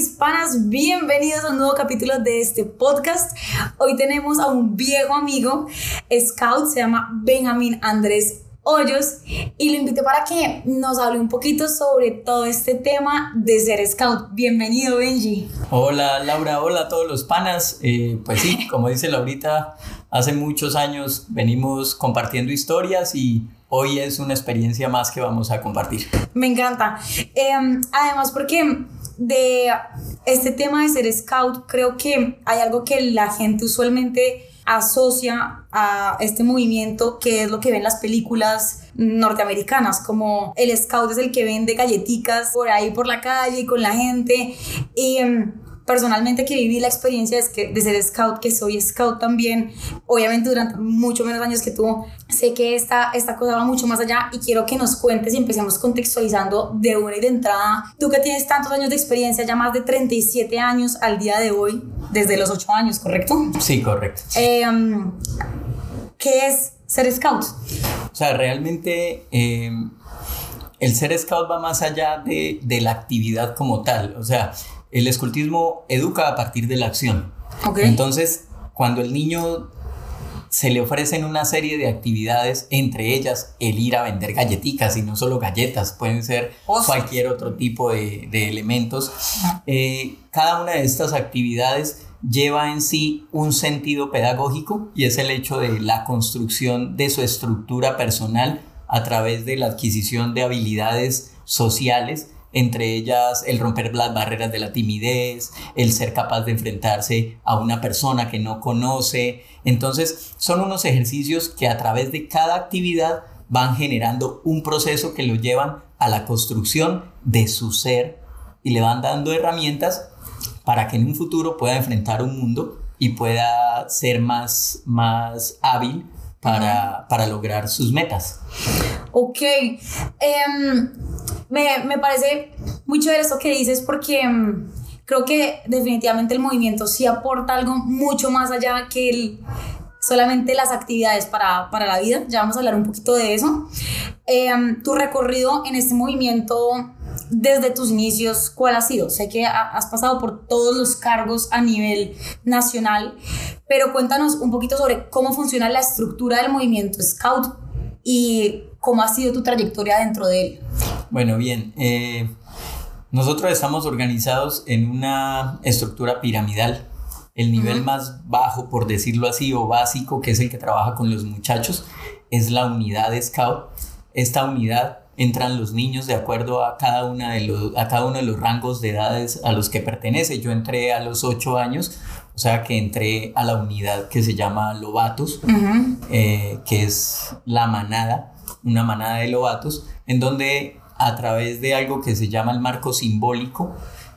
mis panas, bienvenidos a un nuevo capítulo de este podcast. Hoy tenemos a un viejo amigo, scout, se llama Benjamín Andrés Hoyos y lo invité para que nos hable un poquito sobre todo este tema de ser scout. Bienvenido Benji. Hola Laura, hola a todos los panas. Eh, pues sí, como dice Laurita, hace muchos años venimos compartiendo historias y hoy es una experiencia más que vamos a compartir. Me encanta. Em, además porque de este tema de ser scout, creo que hay algo que la gente usualmente asocia a este movimiento que es lo que ven las películas norteamericanas, como el scout es el que vende galletitas por ahí por la calle con la gente. Y em, personalmente que viví la experiencia de, que, de ser scout, que soy scout también, obviamente durante mucho menos años que tú, sé que esta, esta cosa va mucho más allá y quiero que nos cuentes y empecemos contextualizando de una y de entrada. Tú que tienes tantos años de experiencia, ya más de 37 años al día de hoy, desde los 8 años, ¿correcto? Sí, correcto. Em, ¿Qué es ser scout? O sea, realmente... Em, el ser scout va más allá de, de, la actividad como tal. O sea, el escultismo educa a partir de la acción. Entonces, cuando el niño se le ofrecen una serie de actividades, entre ellas el ir a vender galletitas y no solo galletas, pueden ser cualquier otro tipo de, elementos. Eh, cada una de estas actividades lleva en sí un sentido pedagógico y es el hecho de la construcción de su estructura personal a través de la adquisición de habilidades sociales entre ellas el romper las barreras de la timidez, el ser capaz de enfrentarse a una persona que no conoce. Entonces, son unos ejercicios que a través de cada actividad van generando un proceso que lo llevan a la construcción de su ser y le van dando herramientas para que en un futuro pueda enfrentar un mundo y pueda ser más, más hábil para, para lograr sus metas. Ok. Em, me, me, parece muy chévere esto que dices porque em, creo que definitivamente el movimiento sí aporta algo mucho más allá que solamente las actividades para, para, la vida. Ya vamos a hablar un poquito de eso. Em, tu recorrido en este movimiento desde tus inicios, ¿cuál ha sido? Sé que has pasado por todos los cargos a nivel nacional, pero cuéntanos un poquito sobre cómo funciona la estructura del movimiento Scout y cómo ha sido tu trayectoria dentro de él. Bueno, bien. Eh, nosotros estamos organizados en una estructura piramidal. El nivel más bajo, por decirlo así, o básico, que es el que trabaja con los muchachos, es la unidad de Scout. Esta unidad entran los niños de acuerdo a cada, una de los, a cada uno de los rangos de edades a los que pertenece. Yo entré a los 8 años, o sea que entré a la unidad que se llama Lobatos, eh, que es la manada, una manada de Lobatos, en donde a través de algo que se llama el marco simbólico,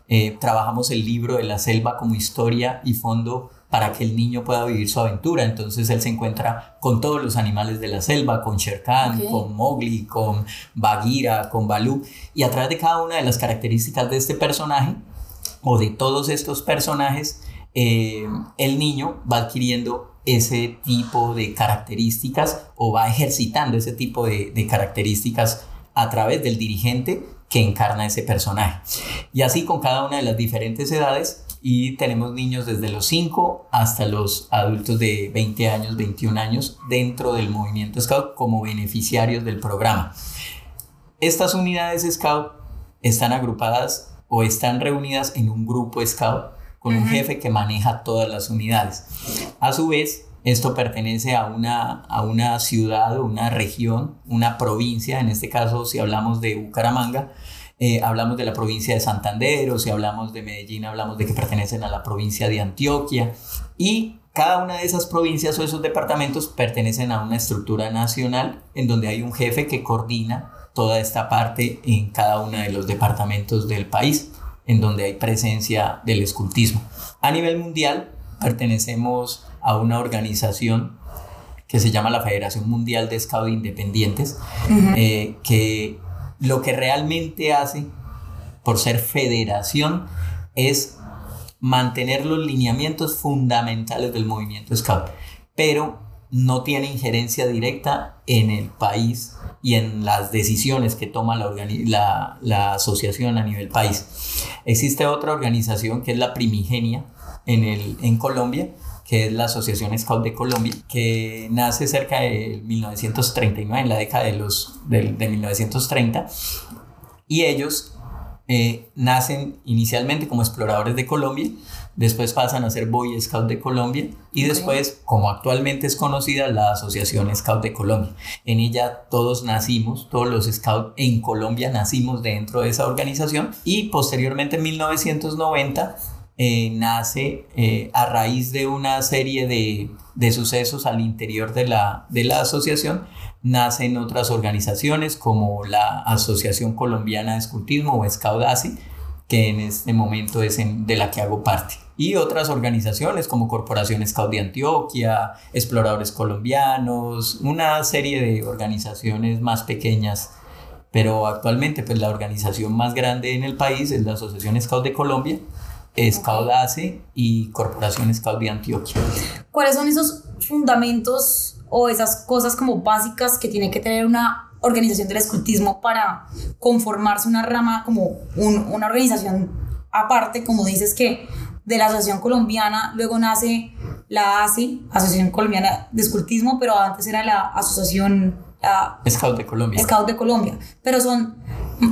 eh, trabajamos el libro de la selva como historia y fondo para que el niño pueda vivir su aventura. Entonces él se encuentra con todos los animales de la selva, con Sher Khan, con Mowgli, con Bagheera, con Balú, y a través de cada una de las características de este personaje o de todos estos personajes, eh, el niño va adquiriendo ese tipo de características o va ejercitando ese tipo de, características a través del dirigente que encarna ese personaje. Y así con cada una de las diferentes edades y tenemos niños desde los 5 hasta los adultos de 20 años, 21 años dentro del movimiento Scout como beneficiarios del programa. Estas unidades Scout están agrupadas o están reunidas en un grupo Scout con un jefe que maneja todas las unidades. A su vez, esto pertenece a una, a una ciudad o una región, una provincia, en este caso si hablamos de Bucaramanga, eh, hablamos de la provincia de Santander o si hablamos de Medellín, hablamos de que pertenecen a la provincia de Antioquia. Y cada una de esas provincias o esos departamentos pertenecen a una estructura nacional en donde hay un jefe que coordina toda esta parte en cada uno de los departamentos del país en donde hay presencia del escultismo. A nivel mundial pertenecemos a una organización que se llama la Federación Mundial de Scout Independientes, eh, que lo que realmente hace, por ser federación, es mantener los lineamientos fundamentales del movimiento Scout. Pero no tiene injerencia directa en el país y en las decisiones que toma la, la, la, asociación a nivel país. Existe otra organización que es la primigenia en, el, en Colombia, que es la Asociación Scout de Colombia, que nace cerca de 1939, en la década de, los, de, de 1930, y ellos eh, nacen inicialmente como exploradores de Colombia, después pasan a ser Boy Scout de Colombia y después, como actualmente es conocida, la Asociación Scout de Colombia. En ella todos nacimos, todos los Scouts en Colombia nacimos dentro de esa organización y posteriormente en 1990 eh, nace eh, a raíz de una serie de, de, sucesos al interior de la, de la asociación, nacen otras organizaciones como la Asociación Colombiana de Escultismo o Scoutasi, que en este momento es de la que hago parte. Y otras organizaciones como Corporación Scout de Antioquia, Exploradores Colombianos, una serie de organizaciones más pequeñas pero actualmente pues la organización más grande en el país es la Asociación Scout de Colombia, Scout ACE y Corporación Scout de Antioquia. ¿Cuáles son esos fundamentos o esas cosas como básicas que tiene que tener una organización del escultismo para conformarse una rama como una organización aparte, como dices que de la Asociación Colombiana, luego nace la ACI, Asociación Colombiana de Escultismo, pero antes era la Asociación... Scout de Colombia. Scout de Colombia, pero son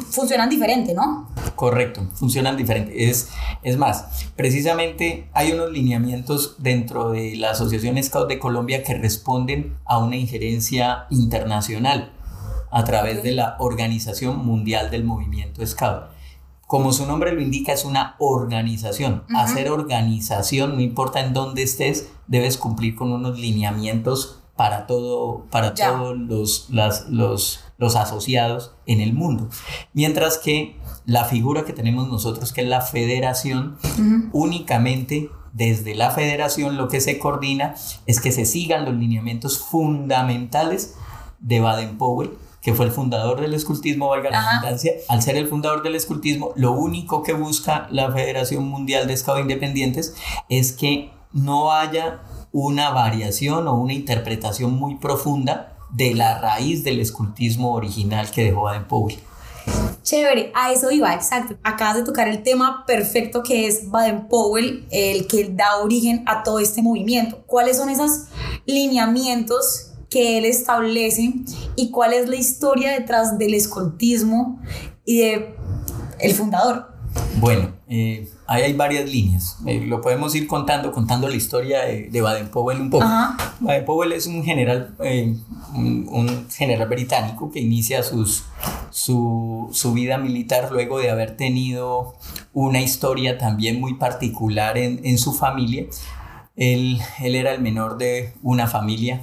funcionan diferente, ¿no? Correcto, funcionan diferente. Es, es más, precisamente hay unos lineamientos dentro de la Asociación Scout de Colombia que responden a una injerencia internacional a través de la Organización Mundial del Movimiento Scout. Como su nombre lo indica, es una organización. Hacer organización, no importa en dónde estés, debes cumplir con unos lineamientos para todo, para todos los, las, los, los asociados en el mundo. Mientras que la figura que tenemos nosotros, que es la federación, únicamente desde la federación lo que se coordina es que se sigan los lineamientos fundamentales de Baden-Powell que fue el fundador del escultismo, valga la redundancia, al ser el fundador del escultismo, lo único que busca la Federación Mundial de Scouts Independientes es que no haya una variación o una interpretación muy profunda de la raíz del escultismo original que dejó Baden-Powell. Chévere, a eso iba, exacto. Acabas de tocar el tema perfecto que es Baden-Powell, el que da origen a todo este movimiento. ¿Cuáles son esos lineamientos que él establece y cuál es la historia detrás del escoltismo y de el fundador. Bueno, eh, ahí hay varias líneas. Eh, lo podemos ir contando, contando la historia de, Baden-Powell un poco. Baden-Powell es un general, eh, un, general británico que inicia sus, su, su, vida militar luego de haber tenido una historia también muy particular en, en su familia. Él, él era el menor de una familia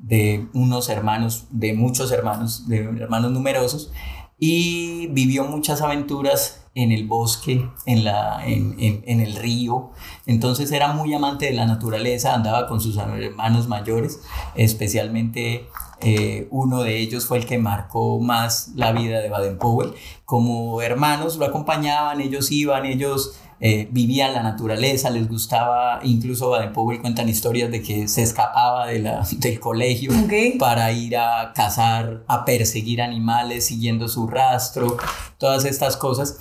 de unos hermanos, de muchos hermanos, de hermanos numerosos, y vivió muchas aventuras en el bosque, en, la, en, en, el río. Entonces era muy amante de la naturaleza, andaba con sus hermanos mayores, especialmente eh, uno de ellos fue el que marcó más la vida de Baden-Powell. Como hermanos lo acompañaban, ellos iban, ellos eh, vivían la naturaleza, les gustaba, incluso Baden-Powell cuentan historias de que se escapaba de la, del colegio para ir a cazar, a perseguir animales siguiendo su rastro, todas estas cosas.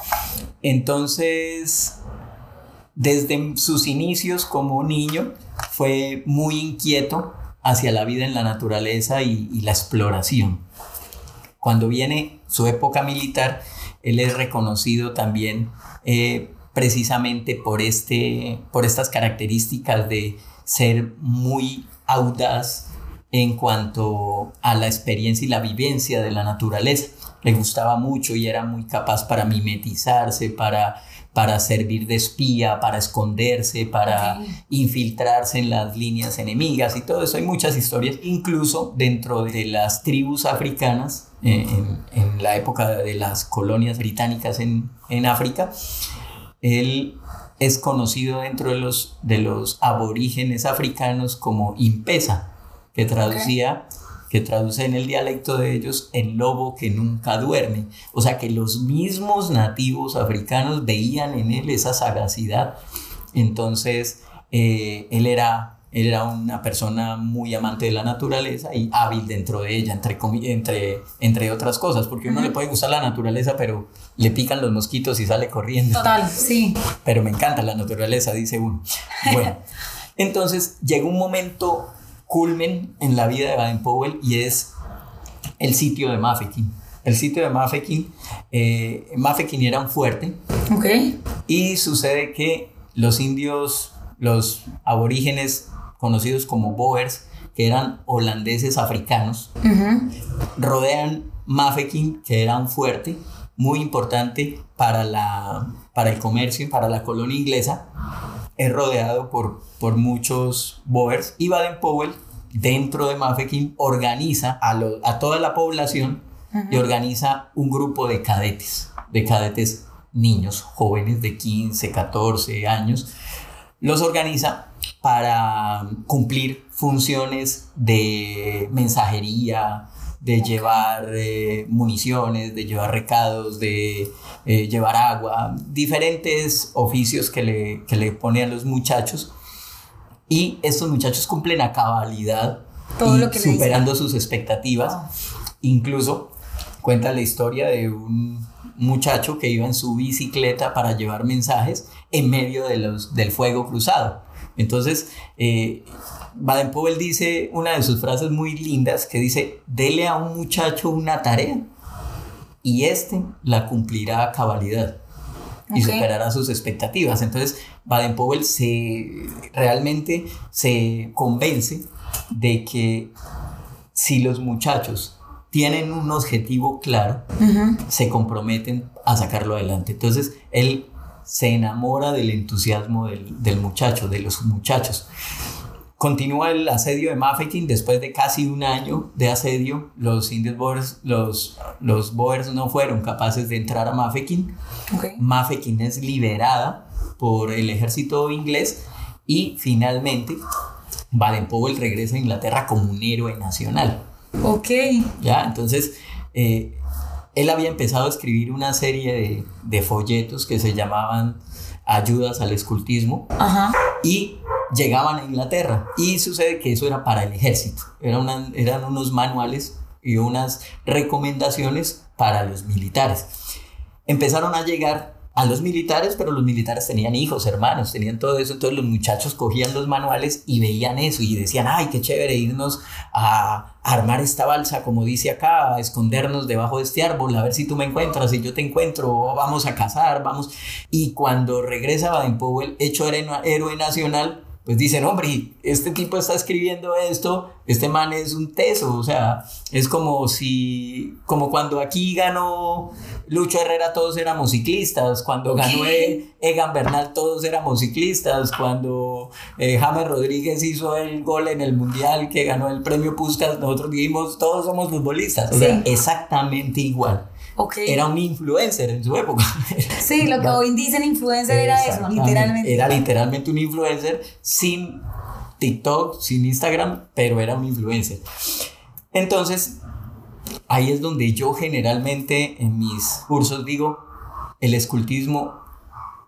Entonces, desde sus inicios como niño, fue muy inquieto hacia la vida en la naturaleza y, la exploración. Cuando viene su época militar, él es reconocido también eh, precisamente por, este, por estas características de ser muy audaz en cuanto a la experiencia y la vivencia de la naturaleza. Le gustaba mucho y era muy capaz para mimetizarse, para, para servir de espía, para esconderse, para infiltrarse en las líneas enemigas y todo eso. Hay muchas historias, incluso dentro de las tribus africanas, eh, en, en, la época de las colonias británicas en, en África, él es conocido dentro de los, de los aborígenes africanos como impesa, que traducía, que traduce en el dialecto de ellos el lobo que nunca duerme. O sea que los mismos nativos africanos veían en él esa sagacidad. Entonces, eh, él era era una persona muy amante de la naturaleza y hábil dentro de ella, entre, entre, entre otras cosas, porque uno le puede gustar la naturaleza, pero le pican los mosquitos y sale corriendo. Total, sí. Pero me encanta la naturaleza, dice uno. Bueno, entonces llega un momento culmen en la vida de Baden-Powell y es el sitio de Mafeking. El sitio de Mafeking, eh, Mafeking era un fuerte. Ok. Y sucede que los indios, los aborígenes conocidos como Boers, que eran holandeses africanos, rodean Mafeking, que era un fuerte muy importante para, la, para el comercio y para la colonia inglesa. Es rodeado por, por muchos Boers y Baden-Powell, dentro de Mafeking, organiza a, a toda la población y organiza un grupo de cadetes, de cadetes niños, jóvenes de 15, 14 años, los organiza para cumplir funciones de mensajería, de llevar eh, municiones, de llevar recados, de eh, llevar agua, diferentes oficios que le, que le ponen a los muchachos. Y estos muchachos cumplen a cabalidad Todo lo que superando sus expectativas. Ah. Incluso cuenta la historia de un muchacho que iba en su bicicleta para llevar mensajes en medio de los, del fuego cruzado. Entonces, eh, Baden-Powell dice una de sus frases muy lindas que dice, dele a un muchacho una tarea y este la cumplirá a cabalidad y superará sus expectativas. Entonces, Baden-Powell se, realmente se convence de que si los muchachos tienen un objetivo claro, se comprometen a sacarlo adelante. Entonces, él se enamora del entusiasmo del, muchacho, de los muchachos. Continúa el asedio de Mafeking después de casi un año de asedio. Los indios Boers, los, los Boers no fueron capaces de entrar a Mafeking. Okay. es liberada por el ejército inglés y finalmente Baden-Powell regresa a Inglaterra como un héroe nacional. Ok. Ya, entonces eh, él había empezado a escribir una serie de, folletos que se llamaban Ayudas al Escultismo y llegaban a Inglaterra. Y sucede que eso era para el ejército, era eran unos manuales y unas recomendaciones para los militares. Empezaron a llegar a los militares, pero los militares tenían hijos, hermanos, tenían todo eso, entonces los muchachos cogían los manuales y veían eso y decían, ay, qué chévere irnos a armar esta balsa, como dice acá, a escondernos debajo de este árbol, a ver si tú me encuentras, y yo te encuentro, vamos a cazar, vamos. Y cuando regresa Baden-Powell, hecho héroe nacional, pues dicen, hombre, este tipo está escribiendo esto, este man es un teso, o sea, es como si, como cuando aquí ganó Lucho Herrera, todos éramos ciclistas, cuando ganó e-, Egan Bernal, todos éramos ciclistas, cuando eh, James Rodríguez hizo el gol en el Mundial que ganó el premio Puskas, nosotros dijimos, todos somos futbolistas, o sea, exactamente igual. Era un influencer en su época. Sí, lo que hoy dicen influencer era eso, literalmente. Era literalmente un influencer sin TikTok, sin Instagram, pero era un influencer. Entonces, ahí es donde yo generalmente en mis cursos digo, el escultismo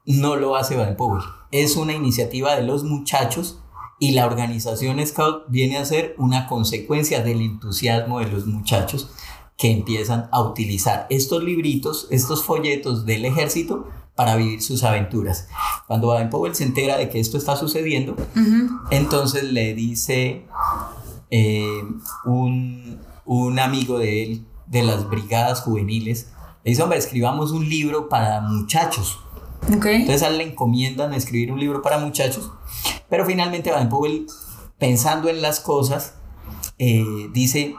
no lo hace Baden-Powell. Es una iniciativa de los muchachos y la organización Scout viene a ser una consecuencia del entusiasmo de los muchachos que empiezan a utilizar estos libritos, estos folletos del ejército para vivir sus aventuras. Cuando Baden-Powell se entera de que esto está sucediendo, entonces le dice eh, un, un, amigo de él, de las brigadas juveniles, le dice, hombre, escribamos un libro para muchachos. Entonces a él le encomiendan escribir un libro para muchachos, pero finalmente Baden-Powell, pensando en las cosas, eh, dice,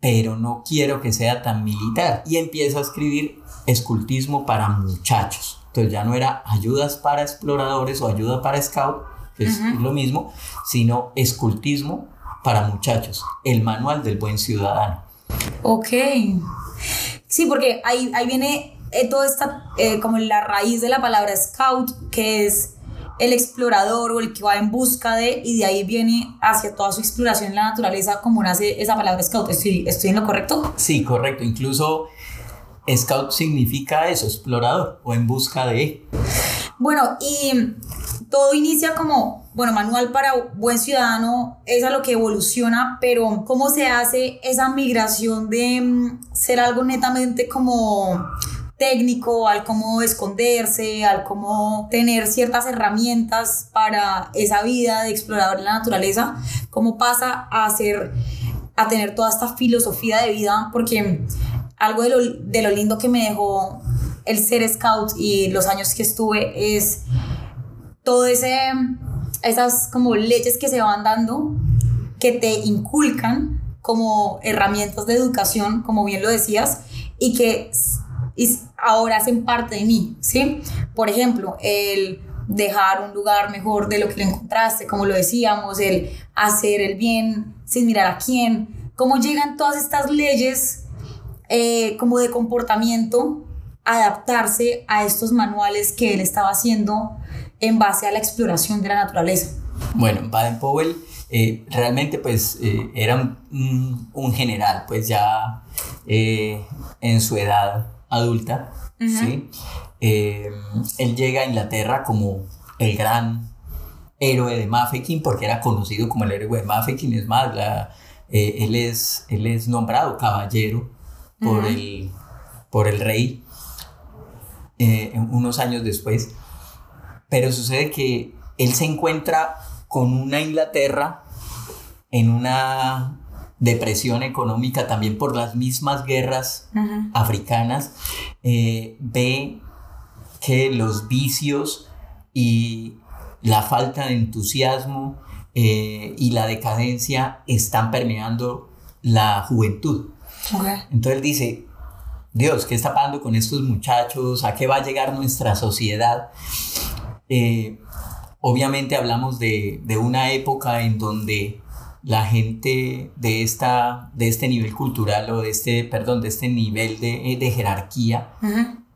pero no quiero que sea tan militar. Y empieza a escribir escultismo para muchachos. Entonces ya no era ayudas para exploradores o ayuda para scout, que es lo mismo, sino escultismo para muchachos, el manual del buen ciudadano. Ok. Sí, porque ahí, ahí viene eh, toda esta, eh, como la raíz de la palabra scout, que es el explorador o el que va en busca de, y de ahí viene hacia toda su exploración en la naturaleza, como nace esa palabra scout. ¿Estoy, ¿Estoy en lo correcto? Sí, correcto. Incluso scout significa eso, explorador o en busca de. Bueno, y todo inicia como bueno, manual para buen ciudadano es a lo que evoluciona, pero ¿cómo se hace esa migración de mm, ser algo netamente como técnico, al cómo esconderse, al cómo tener ciertas herramientas para esa vida de explorador de la naturaleza, cómo pasa a ser a tener toda esta filosofía de vida, porque algo de lo, de lo lindo que me dejó el ser scout y los años que estuve es todo ese esas como leyes que se van dando que te inculcan como herramientas de educación, como bien lo decías, y que y ahora hacen parte de mí, ¿sí? Por ejemplo, el dejar un lugar mejor de lo que lo encontraste, como lo decíamos, el hacer el bien sin mirar a quién, cómo llegan todas estas leyes eh, como de comportamiento adaptarse a estos manuales que él estaba haciendo en base a la exploración de la naturaleza. Bueno, Baden-Powell eh, realmente pues eh, era un, general pues ya en su edad adulta, ¿sí? Eh, él llega a Inglaterra como el gran héroe de Mafeking, porque era conocido como el héroe de Mafeking, es más, eh, él, es, él es nombrado caballero por, el, por el rey eh, unos años después, pero sucede que él se encuentra con una Inglaterra en una depresión económica también por las mismas guerras africanas, eh, ve que los vicios y la falta de entusiasmo eh, y la decadencia están permeando la juventud. Entonces dice, Dios, ¿qué está pasando con estos muchachos? ¿A qué va a llegar nuestra sociedad? Eh, obviamente hablamos de, de, una época en donde la gente de, esta, de este nivel cultural o de este, perdón, de este nivel de, de jerarquía,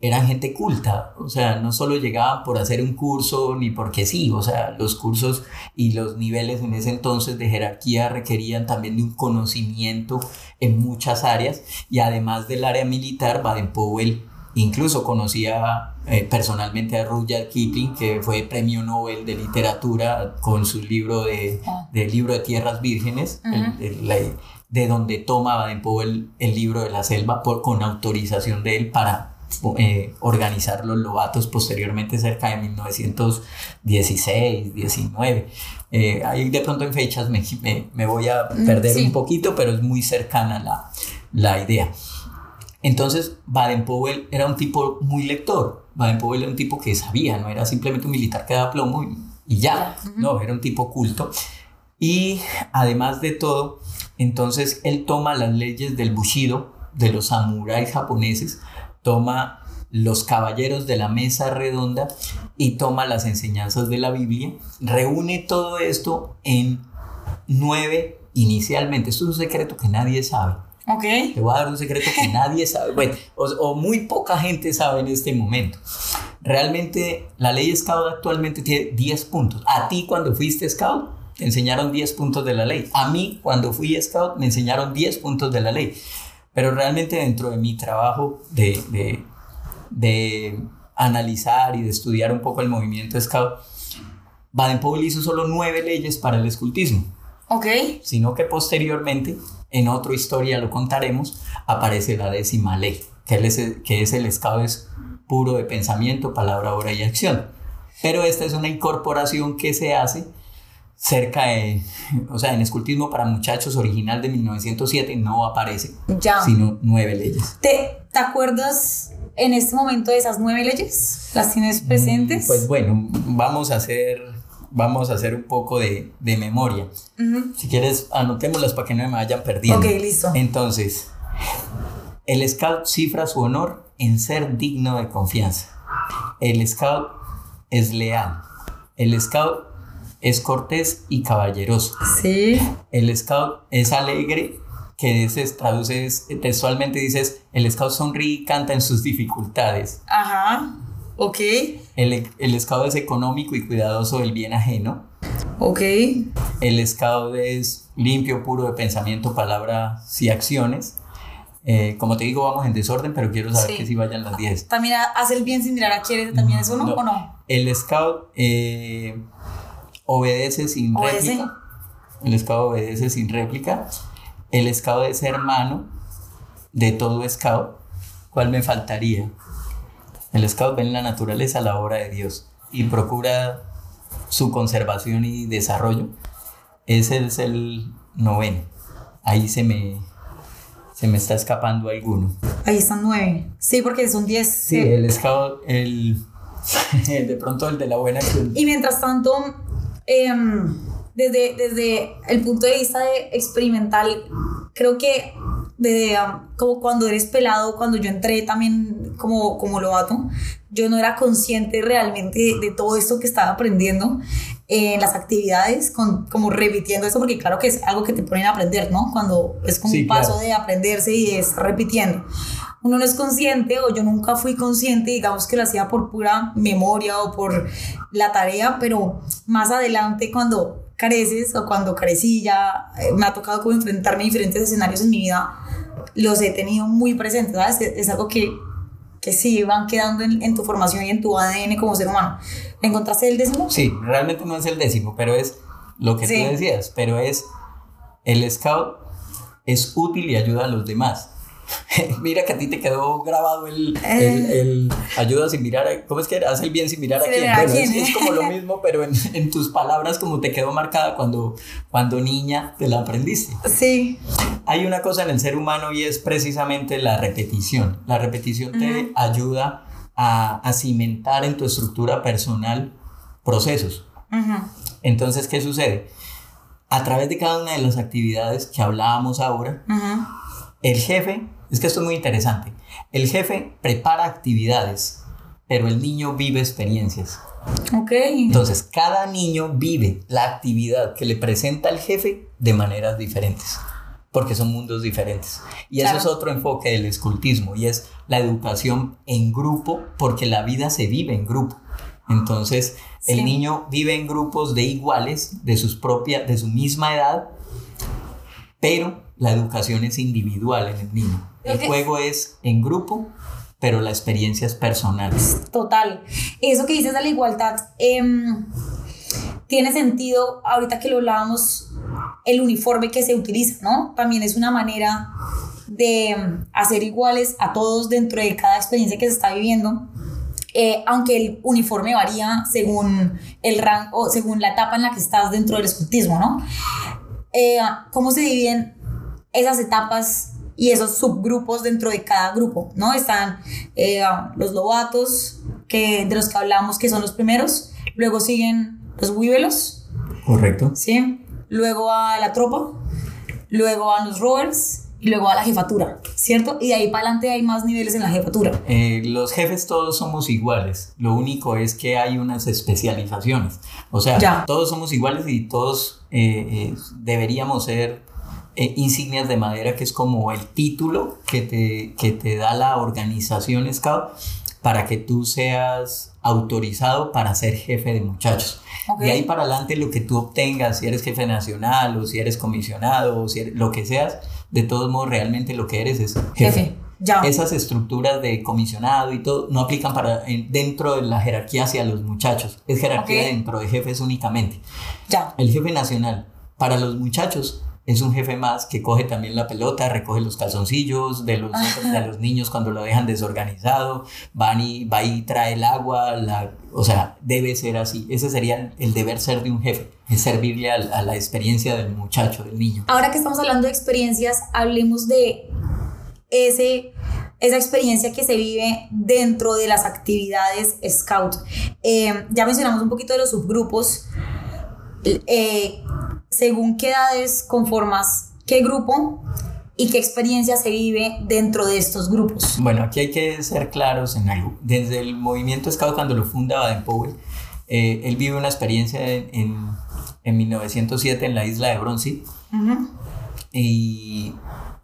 eran gente culta, o sea, no solo llegaban por hacer un curso ni porque sí, o sea, los cursos y los niveles en ese entonces de jerarquía requerían también de un conocimiento en muchas áreas y además del área militar, Baden-Powell Incluso conocía eh, personalmente a Rudyard Kipling, que fue premio Nobel de literatura con su libro de, ah. libro de Tierras Vírgenes, de donde toma Baden-Powell el libro de la selva por, con autorización de él para eh, organizar los lobatos posteriormente cerca de 1916, 19. Eh, ahí de pronto en fechas me, me, voy a mm, perder un poquito, pero es muy cercana la, la idea. Entonces, Baden-Powell era un tipo muy lector. Baden-Powell era un tipo que sabía, no era simplemente un militar que daba plomo y, ya. No, era un tipo culto. Y además de todo, entonces él toma las leyes del Bushido, de los samuráis japoneses, toma los caballeros de la mesa redonda y toma las enseñanzas de la Biblia, reúne todo esto en nueve inicialmente. Esto es un secreto que nadie sabe. Te voy a dar un secreto que nadie sabe, bueno, o, muy poca gente sabe en este momento. Realmente la ley Scout actualmente tiene 10 puntos. A ti cuando fuiste Scout te enseñaron 10 puntos de la ley. A mí cuando fui Scout me enseñaron 10 puntos de la ley. Pero realmente dentro de mi trabajo de, de, de analizar y de estudiar un poco el movimiento Scout, Baden-Powell hizo solo 9 leyes para el escultismo. Ok. Sino que posteriormente en otra historia lo contaremos, aparece la décima ley, que es, que es el estado es puro de pensamiento, palabra, obra y acción. Pero esta es una incorporación que se hace cerca de, o sea, en escultismo para muchachos original de 1907 no aparece, sino nueve leyes. ¿Te, ¿Te acuerdas en este momento de esas nueve leyes? ¿Las tienes mm, presentes? Pues bueno, vamos a hacer vamos a hacer un poco de, de memoria. Si quieres, anotémoslas para que no me vayan perdiendo. Ok, listo. Entonces, el scout cifra su honor en ser digno de confianza. El scout es leal. El scout es cortés y caballeroso. Sí. El scout es alegre, que se traduce textualmente dices, el scout sonríe y canta en sus dificultades. Ajá. Ok. El, el scout es económico y cuidadoso del bien ajeno. Ok. El scout es limpio, puro de pensamiento, palabras y acciones. Eh, como te digo, vamos en desorden, pero quiero saber que si vayan las 10. ¿También hace el bien sin mirar a quién? ¿También es uno o no? El scout eh, obedece sin réplica. El scout obedece sin réplica. El scout es hermano de todo scout. ¿Cuál me faltaría? El scout ve en la naturaleza la obra de Dios y procura su conservación y desarrollo. Ese es el noveno. Ahí se me, se me está escapando alguno. Ahí están nueve. Sí, porque son diez. Sí, el scout, el, de pronto el de la buena Y mientras tanto, em, desde, desde el punto de vista de experimental, creo que de, como cuando eres pelado, cuando yo entré también como, como lobato, yo no era consciente realmente de, todo esto que estaba aprendiendo en las actividades, con, como repitiendo eso, porque claro que es algo que te ponen a aprender, ¿no? Cuando es como un paso de aprenderse y es repitiendo. Uno no es consciente, o yo nunca fui consciente, digamos que lo hacía por pura memoria o por la tarea, pero más adelante cuando careces o cuando carecí ya eh, me ha tocado como enfrentarme a diferentes escenarios en mi vida, los he tenido muy presentes, ¿sabes? Es algo que, que sí van quedando en, en, tu formación y en tu ADN como ser humano. ¿Encontraste el décimo? Sí, realmente no es el décimo, pero es lo que tú decías, pero es el scout es útil y ayuda a los demás. Mira que a ti te quedó grabado el, el, eh. ayuda sin mirar, ¿cómo es que hace el bien sin mirar a quién? Bueno, es, como lo mismo, pero en, en, tus palabras como te quedó marcada cuando, cuando niña te la aprendiste. Sí. Hay una cosa en el ser humano y es precisamente la repetición. La repetición te ayuda a, a, cimentar en tu estructura personal procesos. Entonces, ¿qué sucede? A través de cada una de las actividades que hablábamos ahora, el jefe, es que esto es muy interesante, el jefe prepara actividades, pero el niño vive experiencias. Ok. Entonces, cada niño vive la actividad que le presenta el jefe de maneras diferentes, porque son mundos diferentes. Y eso es otro enfoque del escultismo, y es la educación en grupo, porque la vida se vive en grupo. Entonces, el niño vive en grupos de iguales, de, sus propias, de su misma edad, pero la educación es individual en el niño. El juego es en grupo, pero la experiencia es personal. Total. Eso que dices de la igualdad em, tiene sentido ahorita que lo hablábamos, el uniforme que se utiliza, ¿no? También es una manera de em, hacer iguales a todos dentro de cada experiencia que se está viviendo. Eh, aunque el uniforme varía según el rango, según la etapa en la que estás dentro del escultismo, ¿no? Eh, ¿Cómo se dividen esas etapas y esos subgrupos dentro de cada grupo, ¿no? Están eh, los lobatos, que, de los que hablamos, que son los primeros, luego siguen los huíbelos. Correcto. Sí. Luego a la tropa, luego a los rovers y luego a la jefatura, ¿cierto? Y de ahí para adelante hay más niveles en la jefatura. Eh, los jefes todos somos iguales, lo único es que hay unas especializaciones. O sea, todos somos iguales y todos eh, deberíamos ser eh, insignias de madera, que es como el título que te, que te da la organización Scout para que tú seas autorizado para ser jefe de muchachos. De ahí para adelante lo que tú obtengas, si eres jefe nacional o si eres comisionado o si lo que seas, de todos modos realmente lo que eres es jefe. Ya. Esas estructuras de comisionado y todo no aplican para dentro de la jerarquía hacia los muchachos. Es jerarquía dentro de jefes únicamente. Ya. El jefe nacional para los muchachos es un jefe más que coge también la pelota, recoge los calzoncillos de los, de los niños cuando lo dejan desorganizado, van y, va y trae el agua, la, o sea, debe ser así. Ese sería el deber ser de un jefe, es servirle a, a la experiencia del muchacho, del niño. Ahora que estamos hablando de experiencias, hablemos de ese esa experiencia que se vive dentro de las actividades Scout. Eh, ya mencionamos un poquito de los subgrupos. Eh, según qué edades conformas qué grupo y qué experiencia se vive dentro de estos grupos. Bueno, aquí hay que ser claros en algo. Desde el movimiento Scout, cuando lo funda Baden-Powell, eh, él vive una experiencia en, en, 1907 en la isla de Bronce y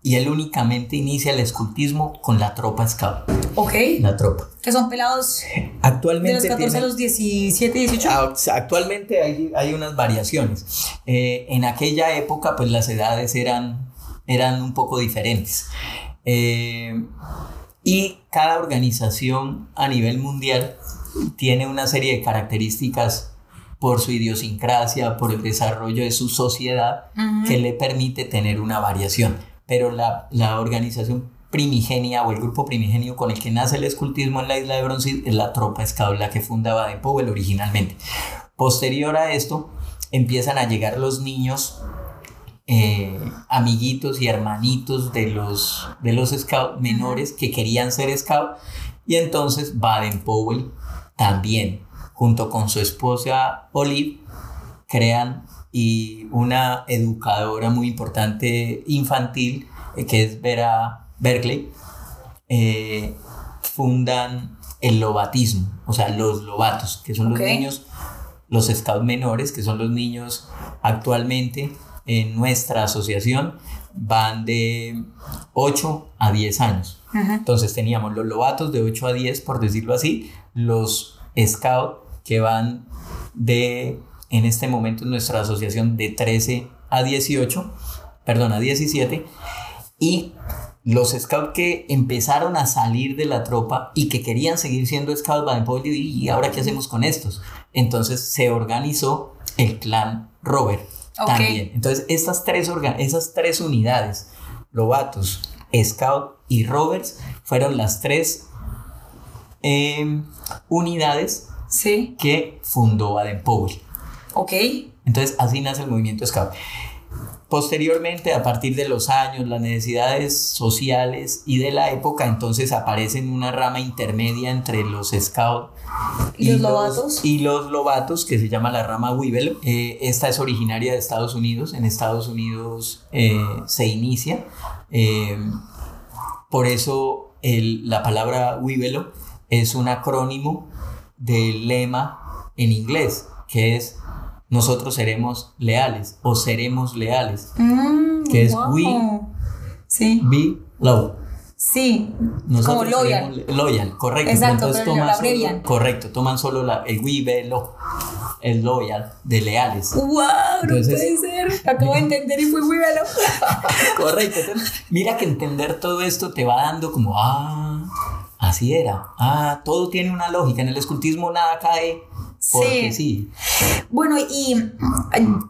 y él únicamente inicia el escultismo con la tropa scout. Ok. La tropa. Que son pelados actualmente de los 14 a los 17, 18. Ah, actualmente hay, hay unas variaciones. Eh, en aquella época, pues las edades eran, eran un poco diferentes. Eh, y cada organización a nivel mundial tiene una serie de características por su idiosincrasia, por el desarrollo de su sociedad, que le permite tener una variación. Pero la, la organización primigenia o el grupo primigenio con el que nace el escultismo en la isla de Bronce es la tropa Scout, la que fundaba de Powell originalmente. Posterior a esto, empiezan a llegar los niños eh, amiguitos y hermanitos de los, de los scouts menores que querían ser scout y entonces Baden Powell también junto con su esposa Olive crean y una educadora muy importante infantil eh, que es Vera Berkeley eh, fundan el lobatismo o sea los lobatos que son los niños los scouts menores que son los niños actualmente en nuestra asociación van de 8 a 10 años. Entonces teníamos los lobatos de 8 a 10, por decirlo así, los scouts que van de, en este momento en nuestra asociación, de 13 a 18, perdón, a 17, y los scouts que empezaron a salir de la tropa y que querían seguir siendo scouts, van y ahora qué hacemos con estos. Entonces se organizó el clan Robert también. Entonces, estas tres, esas tres unidades, Lobatos, Scout y Rovers, fueron las tres em, unidades que fundó Baden Powell. Ok. Entonces, así nace el movimiento Scout. Posteriormente, a partir de los años, las necesidades sociales y de la época, entonces aparecen una rama intermedia entre los scouts y, los, lobatos. Y los lobatos, que se llama la rama Weevil. Eh, esta es originaria de Estados Unidos. En Estados Unidos eh, se inicia. Eh, por eso la palabra Weevil es un acrónimo del lema en inglés, que es nosotros seremos leales o seremos leales, mm, que es we sí. be love. Sí, como loyal. Loyal, correcto. Exacto, Entonces, pero toman solo, correcto, toman solo la, el we, be, lo, el loyal de leales. ¡Wow! no puede ser. Acabo de entender y fue we, be, lo. correcto. mira que entender todo esto te va dando como, ah, así era. Ah, todo tiene una lógica. En el escultismo nada cae porque sí. Bueno, y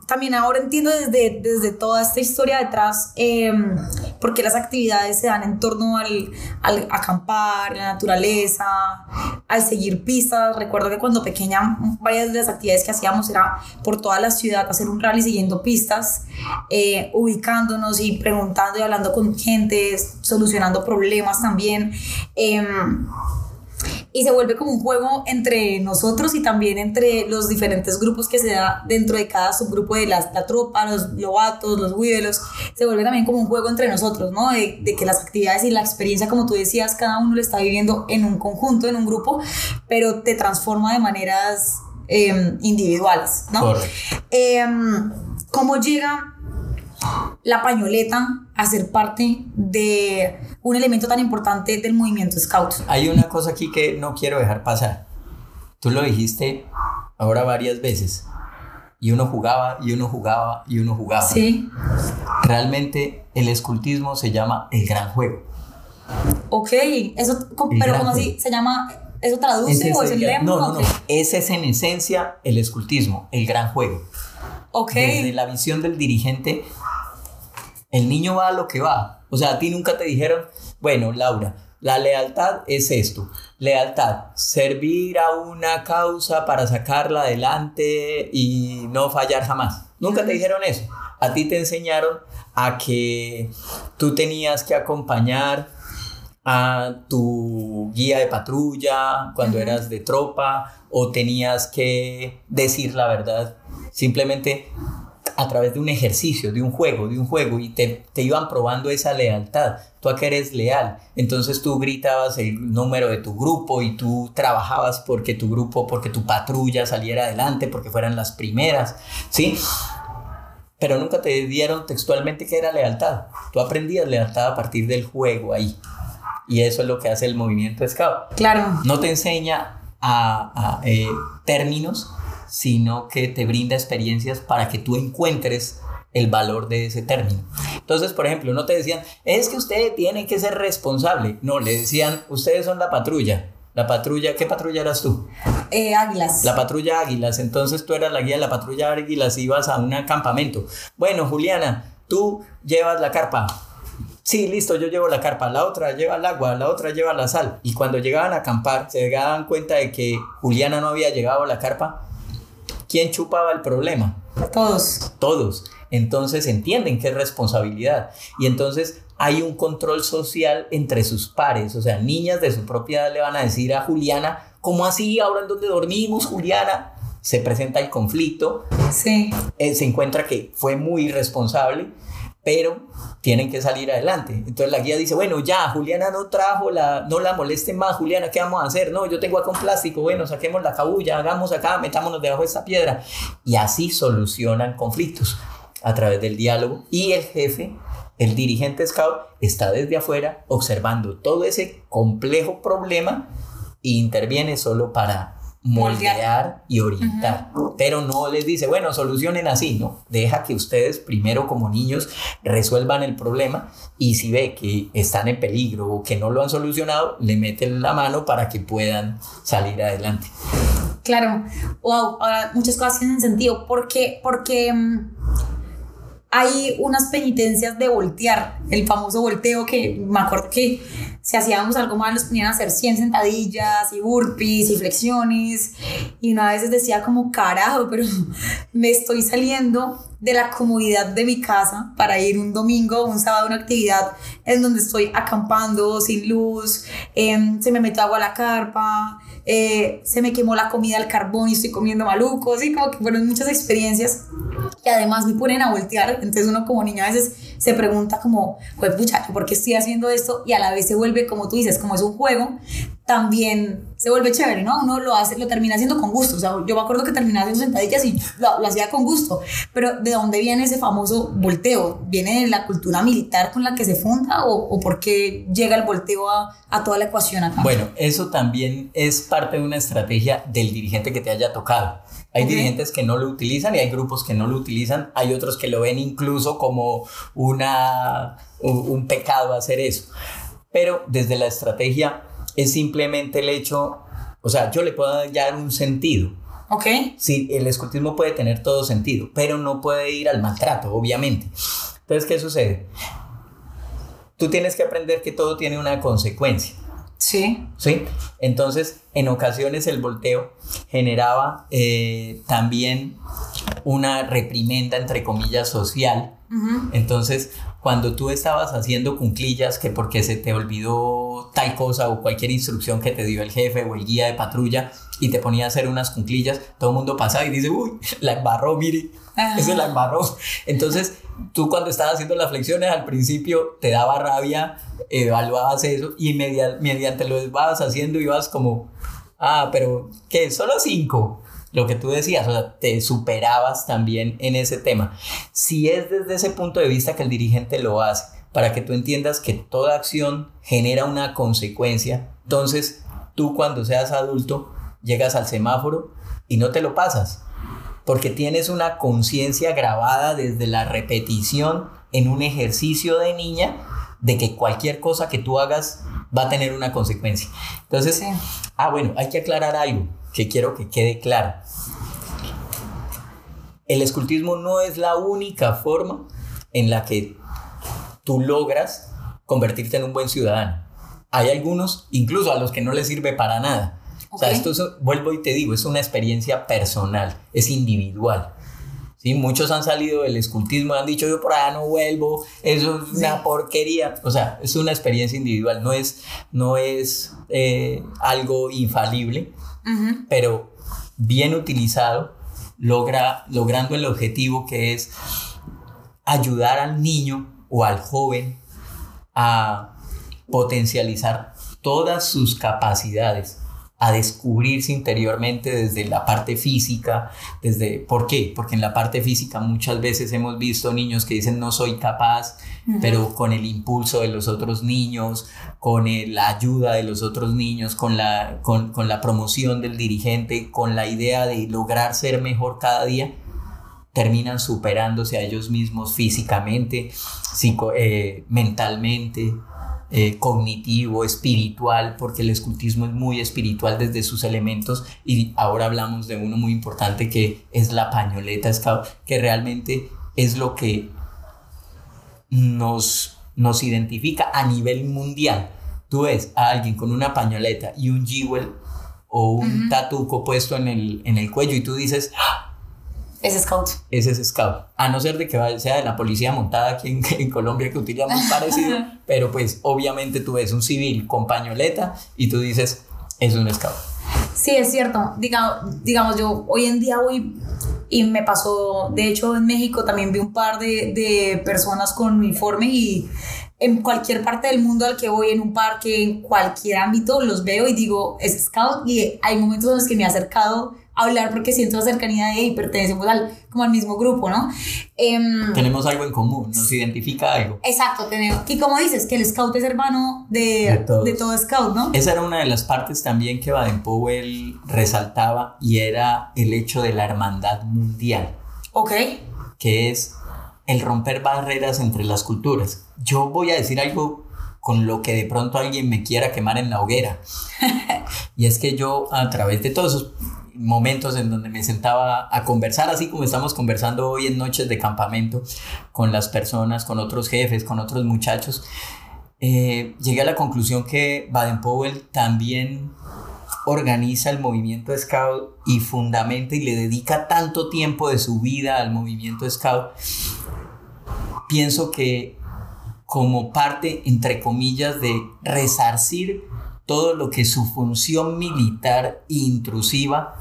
también ahora entiendo desde, desde toda esta historia detrás eh, por qué las actividades se dan en torno al, al, acampar, la naturaleza, al seguir pistas. Recuerdo que cuando pequeña, varias de las actividades que hacíamos era por toda la ciudad hacer un rally siguiendo pistas, eh, ubicándonos y preguntando y hablando con gente, solucionando problemas también. Eh, y se vuelve como un juego entre nosotros y también entre los diferentes grupos que se da dentro de cada subgrupo de la, la tropa, los lobatos, los huívelos, se vuelve también como un juego entre nosotros, ¿no? De, de, que las actividades y la experiencia, como tú decías, cada uno lo está viviendo en un conjunto, en un grupo, pero te transforma de maneras em, individuales, ¿no? Eh, ¿Cómo llega la pañoleta a ser parte de un elemento tan importante del movimiento Scout. Hay una cosa aquí que no quiero dejar pasar. Tú lo dijiste ahora varias veces. Y uno jugaba, y uno jugaba, y uno jugaba. Sí. Realmente el escultismo se llama el gran juego. Ok, eso, pero como así se llama, ¿eso traduce o es el lema? No, no, no. Ese es en esencia el escultismo, el gran juego. Ok. Desde la visión del dirigente el niño va a lo que va. O sea, a ti nunca te dijeron, bueno, Laura, la lealtad es esto. Lealtad, servir a una causa para sacarla adelante y no fallar jamás. Nunca te dijeron eso. A ti te enseñaron a que tú tenías que acompañar a tu guía de patrulla cuando eras de tropa o tenías que decir la verdad. Simplemente a través de un ejercicio, de un juego, de un juego, y te, te, iban probando esa lealtad. Tú a que eres leal. Entonces tú gritabas el número de tu grupo y tú trabajabas porque tu grupo, porque tu patrulla saliera adelante, porque fueran las primeras, ¿sí? Pero nunca te dieron textualmente qué era lealtad. Tú aprendías lealtad a partir del juego ahí. Y eso es lo que hace el movimiento Scout. Claro. No te enseña a, eh, términos, sino que te brinda experiencias para que tú encuentres el valor de ese término. Entonces, por ejemplo, no te decían, es que usted tiene que ser responsable. No, le decían, ustedes son la patrulla. La patrulla, ¿qué patrulla eras tú? Eh, águilas. La patrulla Águilas. Entonces tú eras la guía de la patrulla Águilas y ibas a un campamento. Bueno, Juliana, tú llevas la carpa. Sí, listo, yo llevo la carpa. La otra lleva el agua, la otra lleva la sal. Y cuando llegaban a acampar, se daban cuenta de que Juliana no había llegado a la carpa. ¿Quién chupaba el problema? Todos. Todos. Entonces entienden que es responsabilidad. Y entonces hay un control social entre sus pares. O sea, niñas de su propia edad le van a decir a Juliana, ¿cómo así? Ahora en donde dormimos, Juliana. Se presenta el conflicto. Sí. Eh, se encuentra que fue muy irresponsable pero tienen que salir adelante. Entonces la guía dice, bueno, ya, Juliana no trajo, la, no la molesten más, Juliana, ¿qué vamos a hacer? No, yo tengo acá un plástico, bueno, saquemos la cabulla, hagamos acá, metámonos debajo de esta piedra. Y así solucionan conflictos a través del diálogo. Y el jefe, el dirigente scout, está desde afuera observando todo ese complejo problema e interviene solo para moldear. y orientar, pero no les dice, bueno, solucionen así, no, deja que ustedes primero como niños resuelvan el problema y si ve que están en peligro o que no lo han solucionado, le meten la mano para que puedan salir adelante. Claro, wow, ahora muchas cosas tienen sentido, porque, porque mm, hay unas penitencias de voltear, el famoso volteo que me acuerdo que si hacíamos algo mal nos ponían a hacer 100 sentadillas y burpees y flexiones y una vez decía como carajo, pero me estoy saliendo de la comodidad de mi casa para ir un domingo o un sábado a una actividad en donde estoy acampando sin luz, em, se me metió agua a la carpa, eh, se me quemó la comida al carbón y estoy comiendo malucos y como que fueron muchas experiencias y además me ponen a voltear, entonces uno como niño a veces se pregunta como, pues pucha, ¿por qué estoy haciendo esto? Y a la vez se vuelve, como tú dices, como es un juego, también se vuelve chévere, ¿no? Uno lo hace, lo termina haciendo con gusto. O sea, yo me acuerdo que terminaba haciendo sentadillas y lo, hacía con gusto. Pero ¿de dónde viene ese famoso volteo? ¿Viene de la cultura militar con la que se funda o, o por qué llega el volteo a, a, toda la ecuación acá? Bueno, eso también es parte de una estrategia del dirigente que te haya tocado. Hay dirigentes que no lo utilizan y hay grupos que no lo utilizan. Hay otros que lo ven incluso como una, un pecado hacer eso. Pero desde la estrategia es simplemente el hecho, o sea, yo le puedo dar un sentido. Ok. Sí, el escultismo puede tener todo sentido, pero no puede ir al maltrato, obviamente. Entonces, ¿qué sucede? Tú tienes que aprender que todo tiene una consecuencia. Sí. Sí. Entonces, en ocasiones el volteo generaba eh, también una reprimenda, entre comillas, social. Entonces, cuando tú estabas haciendo cunclillas, que porque se te olvidó tal cosa o cualquier instrucción que te dio el jefe o el guía de patrulla y te ponía a hacer unas cunclillas, todo el mundo pasaba y dice, uy, la embarró, mire, ese la embarró. Entonces, tú cuando estabas haciendo las flexiones al principio te daba rabia, evaluabas eso y mediante lo ibas haciendo ibas como, ah, pero ¿qué? Solo cinco lo que tú decías, o sea, te superabas también en ese tema. Si es desde ese punto de vista que el dirigente lo hace, para que tú entiendas que toda acción genera una consecuencia, entonces tú cuando seas adulto llegas al semáforo y no te lo pasas, porque tienes una conciencia grabada desde la repetición en un ejercicio de niña de que cualquier cosa que tú hagas va a tener una consecuencia. Entonces, ah, bueno, hay que aclarar algo que quiero que quede claro. El escultismo no es la única forma en la que tú logras convertirte en un buen ciudadano. Hay algunos, incluso a los que no les sirve para nada. O sea, esto vuelvo y te digo, es una experiencia personal, es individual. ¿sí? Muchos han salido del escultismo y han dicho, yo por allá no vuelvo, eso es una porquería. O sea, es una experiencia individual, no es, no es eh, algo infalible pero bien utilizado, logra, logrando el objetivo que es ayudar al niño o al joven a potencializar todas sus capacidades a descubrirse interiormente desde la parte física, desde ¿por qué? Porque en la parte física muchas veces hemos visto niños que dicen no soy capaz, pero con el impulso de los otros niños, con la ayuda de los otros niños, con la, con, la promoción del dirigente, con la idea de lograr ser mejor cada día, terminan superándose a ellos mismos físicamente, psico, eh, mentalmente, eh, cognitivo, espiritual, porque el escultismo es muy espiritual desde sus elementos y ahora hablamos de uno muy importante que es la pañoleta que realmente es lo que nos, nos identifica a nivel mundial. Tú ves a alguien con una pañoleta y un jewel o un tatuco puesto en el, en el cuello y tú dices, ¡Ah! Es scout. Ese es scout. A no ser de que sea de la policía montada aquí en, en Colombia, que utilizamos parecido, pero pues obviamente tú ves un civil con pañoleta y tú dices, es un scout. Sí, es cierto. Digamos, digamos, yo hoy en día voy y me pasó, de hecho en México también vi un par de, de personas con uniforme y en cualquier parte del mundo al que voy, en un parque, en cualquier ámbito, los veo y digo, es scout y hay momentos en los que me he acercado hablar porque siento la cercanía de y pertenecemos al, como al mismo grupo, ¿no? Em, tenemos algo en común, nos identifica algo. Exacto, tenemos. Y como dices, que el scout es hermano de, de, todo scout, ¿no? Esa era una de las partes también que Baden-Powell resaltaba y era el hecho de la hermandad mundial. Ok. Que es el romper barreras entre las culturas. Yo voy a decir algo con lo que de pronto alguien me quiera quemar en la hoguera. y es que yo a través de todos esos momentos en donde me sentaba a conversar, así como estamos conversando hoy en noches de campamento con las personas, con otros jefes, con otros muchachos, eh, llegué a la conclusión que Baden-Powell también organiza el movimiento Scout y fundamenta y le dedica tanto tiempo de su vida al movimiento Scout, pienso que como parte, entre comillas, de resarcir todo lo que su función militar intrusiva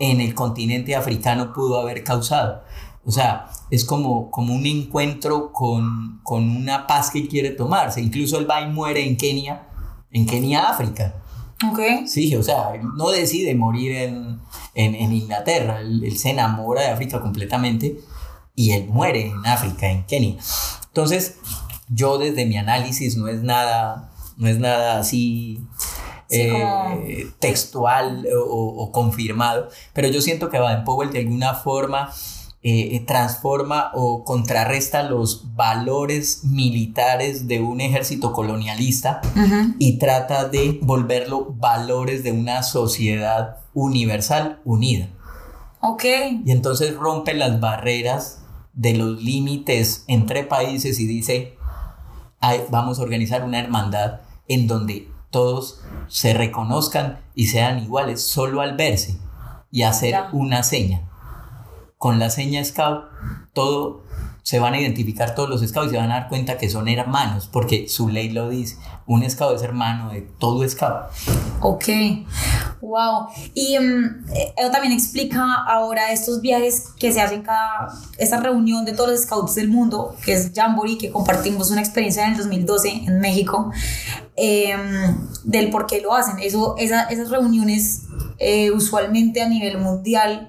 en el continente africano pudo haber causado. O sea, es como, como un encuentro con, con una paz que quiere tomarse. Incluso él va y muere en Kenia, en Kenia, África. Okay. Sí, o sea, él no decide morir en, en, en Inglaterra, él, él, se enamora de África completamente y él muere en África, en Kenia. Entonces, yo desde mi análisis no es nada, no es nada así eh, textual o, confirmado, pero yo siento que Baden-Powell de alguna forma eh, transforma o contrarresta los valores militares de un ejército colonialista y trata de volverlo valores de una sociedad universal unida. Ok. Y entonces rompe las barreras de los límites entre países y dice, vamos a organizar una hermandad en donde todos se reconozcan y sean iguales solo al verse y hacer una seña. Con la seña scout, todo se van a identificar todos los scouts y se van a dar cuenta que son hermanos, porque su ley lo dice. Un scout es hermano de todo scout. Ok, wow. Y um, también explica ahora estos viajes que se hacen cada, esta reunión de todos los scouts del mundo, que es Jamboree, que compartimos una experiencia en el 2012 en México, em, del por qué lo hacen. Eso, esas reuniones eh, usualmente a nivel mundial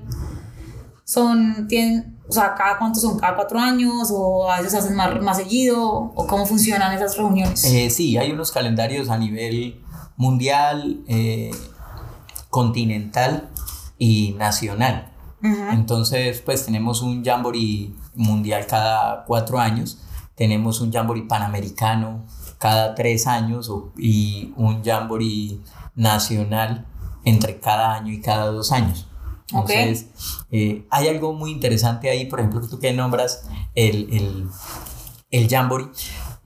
son, tienen o sea, ¿cada cuántos son? ¿Cada cuatro años? ¿O a veces hacen más, más seguido? ¿O cómo funcionan esas reuniones? Eh, sí, hay unos calendarios a nivel mundial, eh, continental y nacional. Entonces, pues tenemos un Jamboree mundial cada cuatro años, tenemos un Jamboree panamericano cada tres años y un Jamboree nacional entre cada año y cada dos años. Entonces, eh, hay algo muy interesante ahí, por ejemplo, tú que nombras el, el, el Jamboree.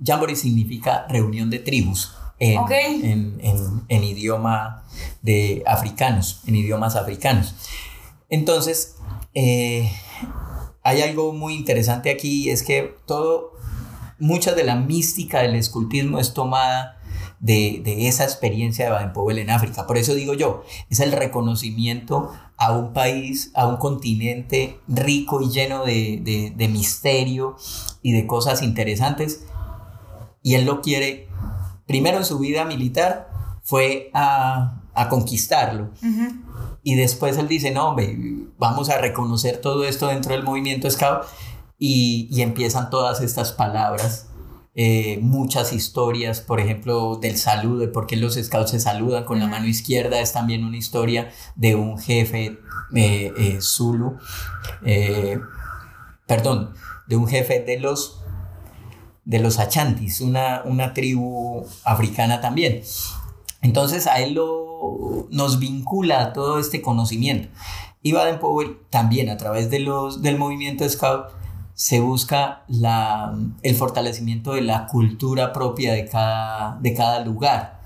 Jamboree significa reunión de tribus en, en, en, en, idioma de africanos, en idiomas africanos. Entonces, eh, hay algo muy interesante aquí, es que todo, mucha de la mística del escultismo es tomada de, de, esa experiencia de Baden-Powell en África. Por eso digo yo, es el reconocimiento a un país, a un continente rico y lleno de, de, misterio y de cosas interesantes. Y él lo quiere, primero en su vida militar, fue a, a conquistarlo. Y después él dice, no, hombre, vamos a reconocer todo esto dentro del movimiento Scout. Y, y empiezan todas estas palabras eh, muchas historias, por ejemplo, del saludo, de por qué los scouts se saludan con la mano izquierda, es también una historia de un jefe eh, eh, Zulu, perdón, de un jefe de los de los Achantis, una, una tribu africana también. Entonces a él lo, nos vincula todo este conocimiento. Y Baden-Powell también a través de los, del movimiento Scout se busca la, el fortalecimiento de la cultura propia de cada, de cada lugar.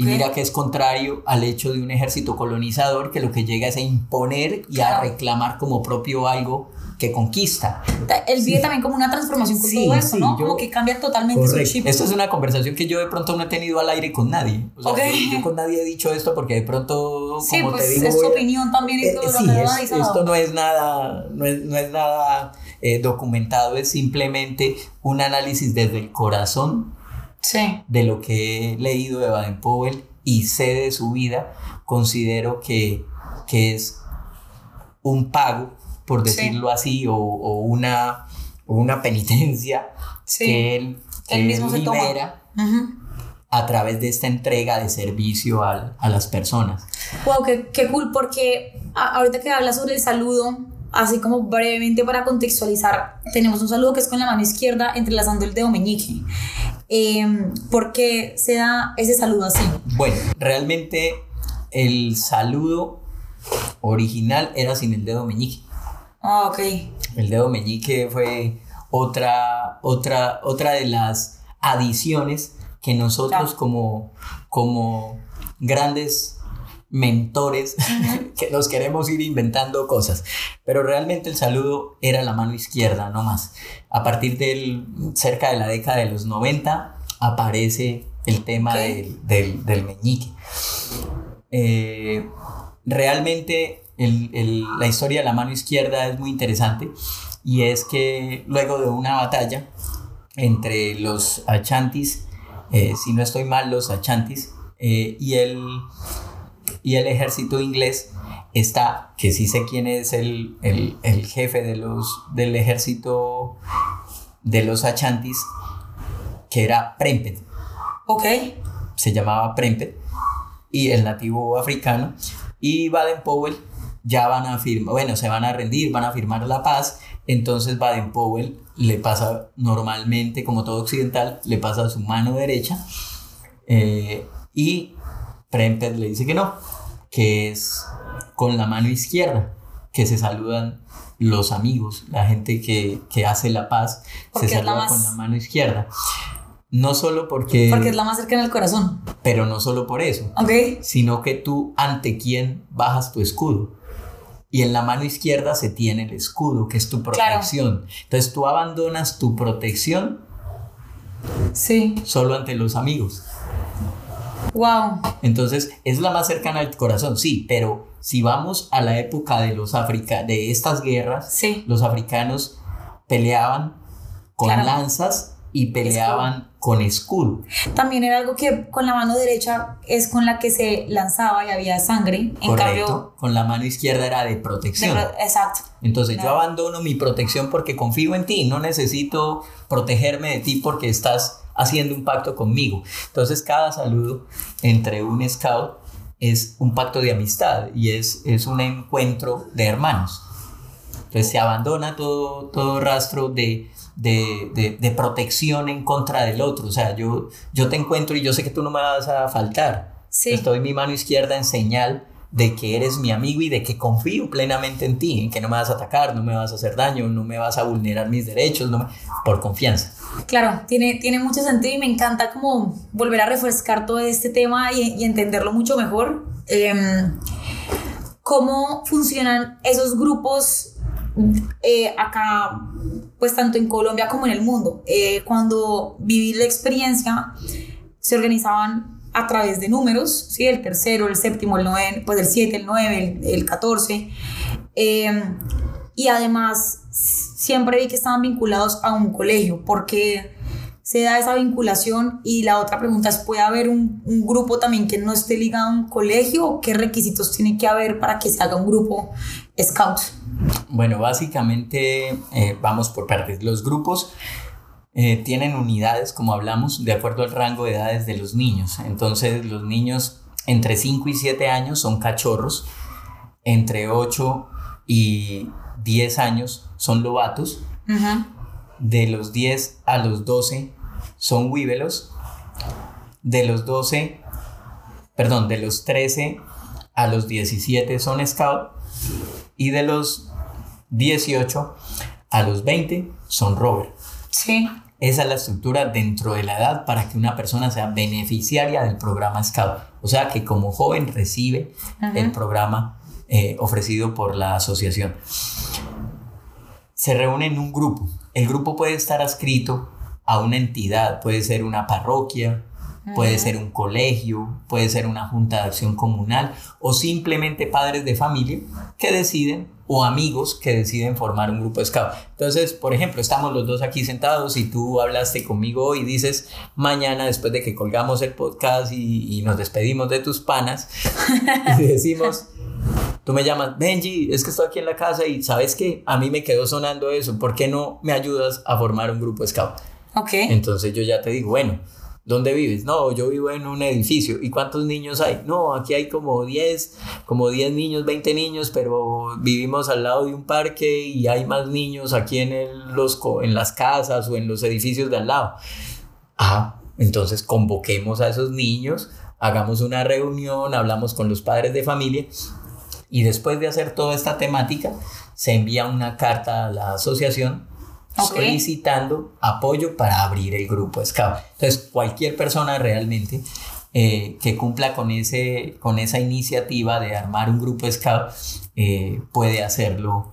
Y mira que es contrario al hecho de un ejército colonizador que lo que llega es a imponer y a reclamar como propio algo que conquista. Él vive también como una transformación con todo eso, ¿no? como que cambia totalmente su chip. Esto es una conversación que yo de pronto no he tenido al aire con nadie. O sea, yo, con nadie he dicho esto porque de pronto, sí, como pues te digo, es su opinión también y eh, todo sí, es, esto no es nada, no es, no es nada eh, documentado, es simplemente un análisis desde el corazón sí. de lo que he leído de Baden-Powell y sé de su vida. Considero que, que es un pago por decirlo así, o, una, una penitencia que él, mismo libera a través de esta entrega de servicio a, las personas. Wow, qué, qué cool, porque ahorita que hablas sobre el saludo, así como brevemente para contextualizar, tenemos un saludo que es con la mano izquierda entrelazando el dedo meñique. Eh, ¿Por qué se da ese saludo así? Bueno, realmente el saludo original era sin el dedo meñique. Ah, ok. El dedo meñique fue otra, otra, otra de las adiciones que nosotros como, como grandes mentores que nos queremos ir inventando cosas. Pero realmente el saludo era la mano izquierda, no más. A partir del cerca de la década de los 90 aparece el tema del, del, meñique. Eh, realmente la historia de la mano izquierda es muy interesante y es que luego de una batalla entre los achantis, eh, si no estoy mal, los achantis eh, y, el, y el ejército inglés está, que sí sé quién es el, jefe de los, del ejército de los achantis, que era Prempeh. Ok. Se llamaba Prempeh y el nativo africano. Y Baden-Powell ya van a firmar, bueno, se van a rendir, van a firmar la paz, entonces Baden-Powell le pasa normalmente, como todo occidental, le pasa a su mano derecha eh, y Prempeh le dice que no, que es con la mano izquierda, que se saludan los amigos, la gente que, hace la paz, se saluda con la mano izquierda. No solo porque... Porque es la más cercana al corazón. Pero no solo por eso. Ok. Sino que tú ante quién bajas tu escudo y en la mano izquierda se tiene el escudo, que es tu protección. Entonces tú abandonas tu protección sí. solo ante los amigos. Wow. Entonces es la más cercana al corazón, sí, pero si vamos a la época de los África, de estas guerras, sí. los africanos peleaban con lanzas y peleaban con escudo. También era algo que con la mano derecha es con la que se lanzaba y había sangre. En cambio, con la mano izquierda era de protección. exacto. Entonces yo abandono mi protección porque confío en ti, no necesito protegerme de ti porque estás haciendo un pacto conmigo. Entonces cada saludo entre un scout es un pacto de amistad y es, es un encuentro de hermanos. Entonces se abandona todo, todo rastro de, de, protección en contra del otro. O sea, yo, yo te encuentro y yo sé que tú no me vas a faltar. Sí. Estoy mi mano izquierda en señal de que eres mi amigo y de que confío plenamente en ti, en que no me vas a atacar, no me vas a hacer daño, no me vas a vulnerar mis derechos, no por confianza. Claro, tiene, tiene mucho sentido y me encanta como volver a refrescar todo este tema y, entenderlo mucho mejor. Em, ¿Cómo funcionan esos grupos eh, acá, pues tanto en Colombia como en el mundo. Eh, cuando viví la experiencia, se organizaban a través de números, ¿sí? el tercero, el séptimo, el noveno, pues el 7, el 9, el, 14. Eh, y además, siempre vi que estaban vinculados a un colegio, porque se da esa vinculación y la otra pregunta es, ¿puede haber un, un, grupo también que no esté ligado a un colegio? ¿Qué requisitos tiene que haber para que se haga un grupo scout? Bueno, básicamente eh, vamos por partes. Los grupos eh, tienen unidades, como hablamos, de acuerdo al rango de edades de los niños. Entonces, los niños entre 5 y 7 años son cachorros, entre 8 y 10 años son lobatos, de los 10 a los 12 son Wibelos, de los 12, perdón, de los 13 a los 17 son Scout y de los 18 a los 20 son Rover. Sí. Esa es la estructura dentro de la edad para que una persona sea beneficiaria del programa Scout. O sea, que como joven recibe el programa eh, ofrecido por la asociación. Se reúne en un grupo. El grupo puede estar adscrito a una entidad, puede ser una parroquia, puede ser un colegio, puede ser una junta de acción comunal o simplemente padres de familia que deciden o amigos que deciden formar un grupo de scout. Entonces, por ejemplo, estamos los dos aquí sentados y tú hablaste conmigo y dices, mañana después de que colgamos el podcast y, nos despedimos de tus panas, y decimos, tú me llamas, Benji, es que estoy aquí en la casa y sabes que a mí me quedó sonando eso, ¿por qué no me ayudas a formar un grupo de scout? Ok. Entonces yo ya te digo, bueno, ¿Dónde vives? No, yo vivo en un edificio. ¿Y cuántos niños hay? No, aquí hay como 10, como 10 niños, 20 niños, pero vivimos al lado de un parque y hay más niños aquí en, los, en las casas o en los edificios de al lado. Ah, entonces convoquemos a esos niños, hagamos una reunión, hablamos con los padres de familia y después de hacer toda esta temática, se envía una carta a la asociación solicitando apoyo para abrir el grupo Scout. Entonces, cualquier persona realmente eh, que cumpla con, ese, con esa iniciativa de armar un grupo Scout eh, puede hacerlo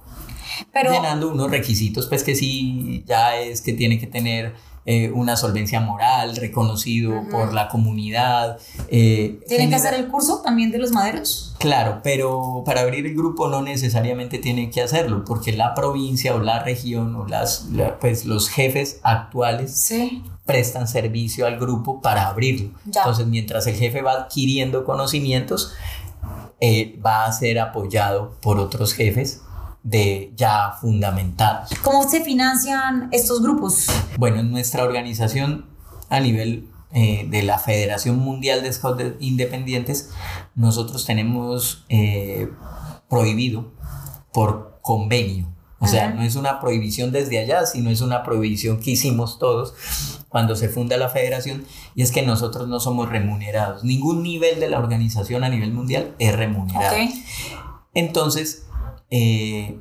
Pero, llenando unos requisitos, pues que sí, ya es que tiene que tener eh, una solvencia moral, reconocido por la comunidad. Eh, ¿Tienen que hacer el curso también de los maderos? Claro, pero para abrir el grupo no necesariamente tienen que hacerlo, porque la provincia o la región o las, pues, los jefes actuales prestan servicio al grupo para abrirlo. Entonces, mientras el jefe va adquiriendo conocimientos, eh, va a ser apoyado por otros jefes de ya fundamentados. ¿Cómo se financian estos grupos? Bueno, en nuestra organización a nivel eh, de la Federación Mundial de Scouts Independientes, nosotros tenemos eh, prohibido por convenio. O sea, no es una prohibición desde allá, sino es una prohibición que hicimos todos cuando se funda la federación, y es que nosotros no somos remunerados. Ningún nivel de la organización a nivel mundial es remunerado. Entonces, eh,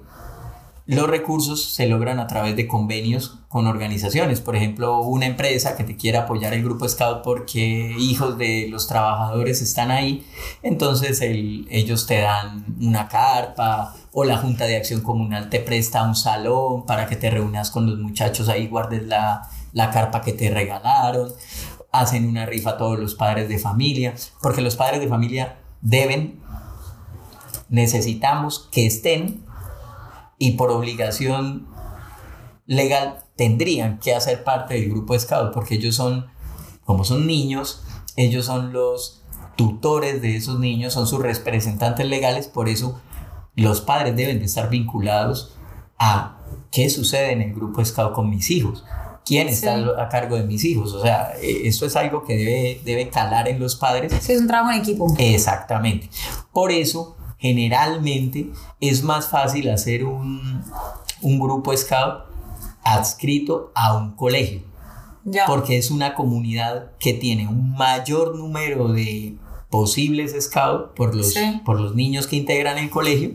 los recursos se logran a través de convenios con organizaciones. Por ejemplo, una empresa que te quiera apoyar el grupo Scout porque hijos de los trabajadores están ahí, entonces ellos te dan una carpa o la Junta de Acción Comunal te presta un salón para que te reúnas con los muchachos ahí, guardes la, la carpa que te regalaron, hacen una rifa a todos los padres de familia, porque los padres de familia deben necesitamos que estén y por obligación legal tendrían que hacer parte del grupo de Scout porque ellos son, como son niños, ellos son los tutores de esos niños, son sus representantes legales, por eso los padres deben de estar vinculados a qué sucede en el grupo Scout con mis hijos, quién está a cargo de mis hijos. O sea, e, esto es algo que debe, debe calar en los padres. Sí, es un trabajo en equipo. Exactamente. Por eso generalmente es más fácil hacer un, un grupo scout adscrito a un colegio. Porque es una comunidad que tiene un mayor número de posibles scouts por los, por los niños que integran el colegio,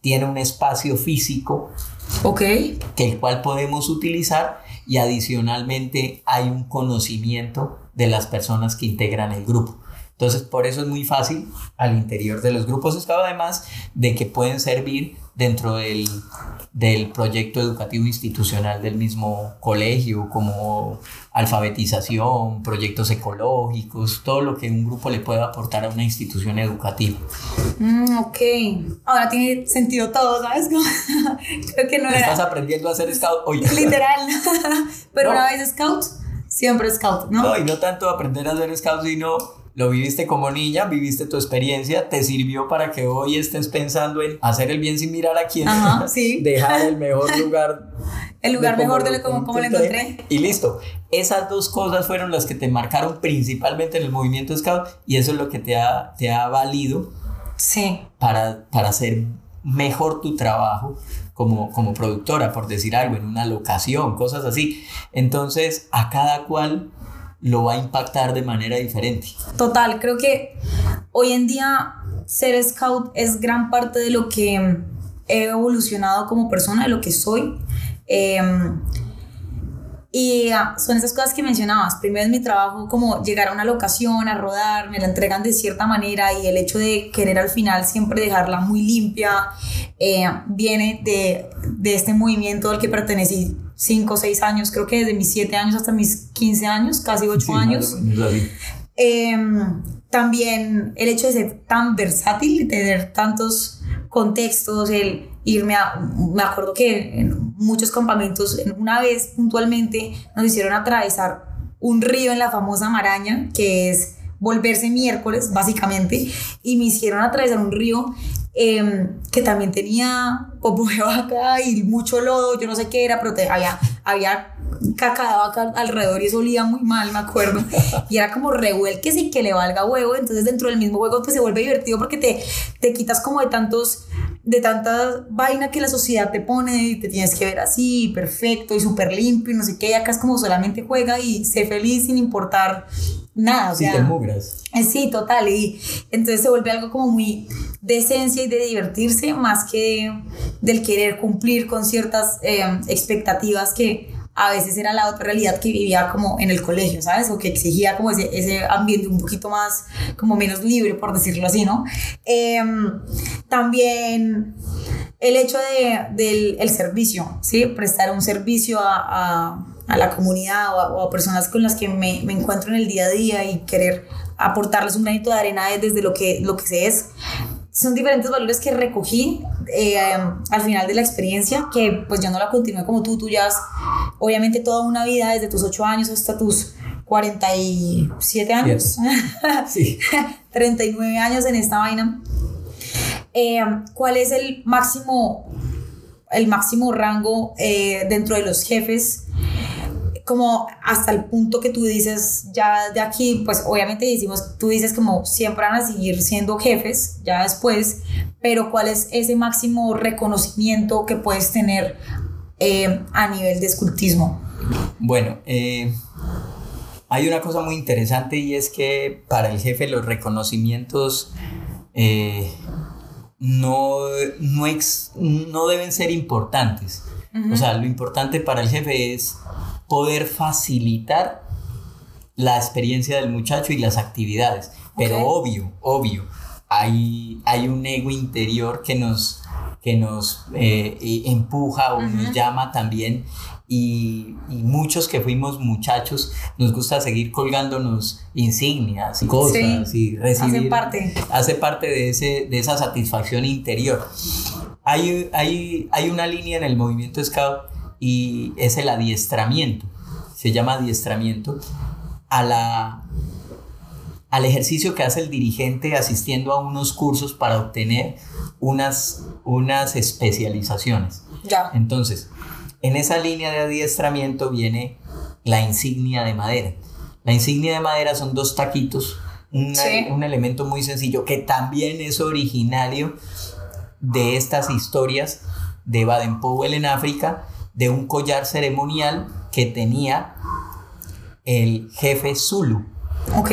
tiene un espacio físico okay. que el cual podemos utilizar y adicionalmente hay un conocimiento de las personas que integran el grupo. Entonces, por eso es muy fácil al interior de los grupos Scout, además de que pueden servir dentro del, del proyecto educativo institucional del mismo colegio, como alfabetización, proyectos ecológicos, todo lo que un grupo le pueda aportar a una institución educativa. Mm, ok, ahora tiene sentido todo, ¿sabes? Creo que no era... Estás aprendiendo a ser scout hoy. Literal, pero una vez scout, siempre scout, ¿no? No, y no tanto aprender a ser scout, sino lo viviste como niña, viviste tu experiencia, te sirvió para que hoy estés pensando en hacer el bien sin mirar a quién, dejar el mejor lugar. el lugar mejor de lo, como, como lo encontré. Y listo. Esas dos cosas fueron las que te marcaron principalmente en el movimiento Scout y eso es lo que te ha, te ha valido sí. para, para hacer mejor tu trabajo como, como productora, por decir algo, en una locación, cosas así. Entonces, a cada cual lo va a impactar de manera diferente. Total, creo que hoy en día ser scout es gran parte de lo que he evolucionado como persona, de lo que soy. Em, y ah, son esas cosas que mencionabas. Primero es mi trabajo como llegar a una locación, a rodar, me la entregan de cierta manera y el hecho de querer al final siempre dejarla muy limpia eh, viene de, de, este movimiento al que pertenecí 5 o 6 años, creo que desde mis 7 años hasta mis 15 años, casi 8 años. Eh, también el hecho de ser tan versátil, de tener tantos contextos, el irme a, me acuerdo que en muchos campamentos, una vez puntualmente nos hicieron atravesar un río en la famosa Maraña, que es volverse miércoles, básicamente, y me hicieron atravesar un río em, que también tenía popo de vaca y mucho lodo, yo no sé qué era, pero había, había caca vaca alrededor y eso olía muy mal, me acuerdo. Y era como revuelques y que le valga huevo, entonces dentro del mismo juego pues se vuelve divertido porque te, te quitas como de tantos de tanta vaina que la sociedad te pone y te tienes que ver así, perfecto y súper limpio y no sé qué, y acá es como solamente juega y sé feliz sin importar nada. O sí, te mugras. Eh, sí, total, y entonces se vuelve algo como muy de esencia y de divertirse más que del querer cumplir con ciertas eh, expectativas que a veces era la otra realidad que vivía como en el colegio, ¿sabes? O que exigía como ese, ese ambiente un poquito más, como menos libre, por decirlo así, ¿no? Em, también el hecho de, del el servicio, ¿sí? Prestar un servicio a, a, a la comunidad o, a, personas con las que me, me, encuentro en el día a día y querer aportarles un granito de arena desde lo que, lo que se es son diferentes valores que recogí eh, al final de la experiencia, que pues yo no la continué como tú, tú ya has, obviamente toda una vida, desde tus 8 años hasta tus 47 años, sí. 39 años en esta vaina. Eh, ¿Cuál es el máximo, el máximo rango eh, dentro de los jefes como hasta el punto que tú dices, ya de aquí, pues obviamente decimos, tú dices como siempre van a seguir siendo jefes, ya después, pero ¿cuál es ese máximo reconocimiento que puedes tener eh, a nivel de escultismo? Bueno, eh, hay una cosa muy interesante y es que para el jefe los reconocimientos eh, no, no, no, deben ser importantes. O sea, lo importante para el jefe es poder facilitar la experiencia del muchacho y las actividades. Pero obvio, obvio, hay, hay un ego interior que nos, que nos eh, empuja o nos llama también y, y, muchos que fuimos muchachos nos gusta seguir colgándonos insignias y cosas y recibir. Hace parte. Hace parte de, ese, de esa satisfacción interior. Hay, hay, hay una línea en el movimiento Scout y es el adiestramiento, se llama adiestramiento, a la, al ejercicio que hace el dirigente asistiendo a unos cursos para obtener unas, unas especializaciones. Ya. Entonces, en esa línea de adiestramiento viene la insignia de madera. La insignia de madera son dos taquitos, un elemento muy sencillo que también es originario de estas historias de Baden-Powell en África de un collar ceremonial que tenía el jefe Zulu. Ok.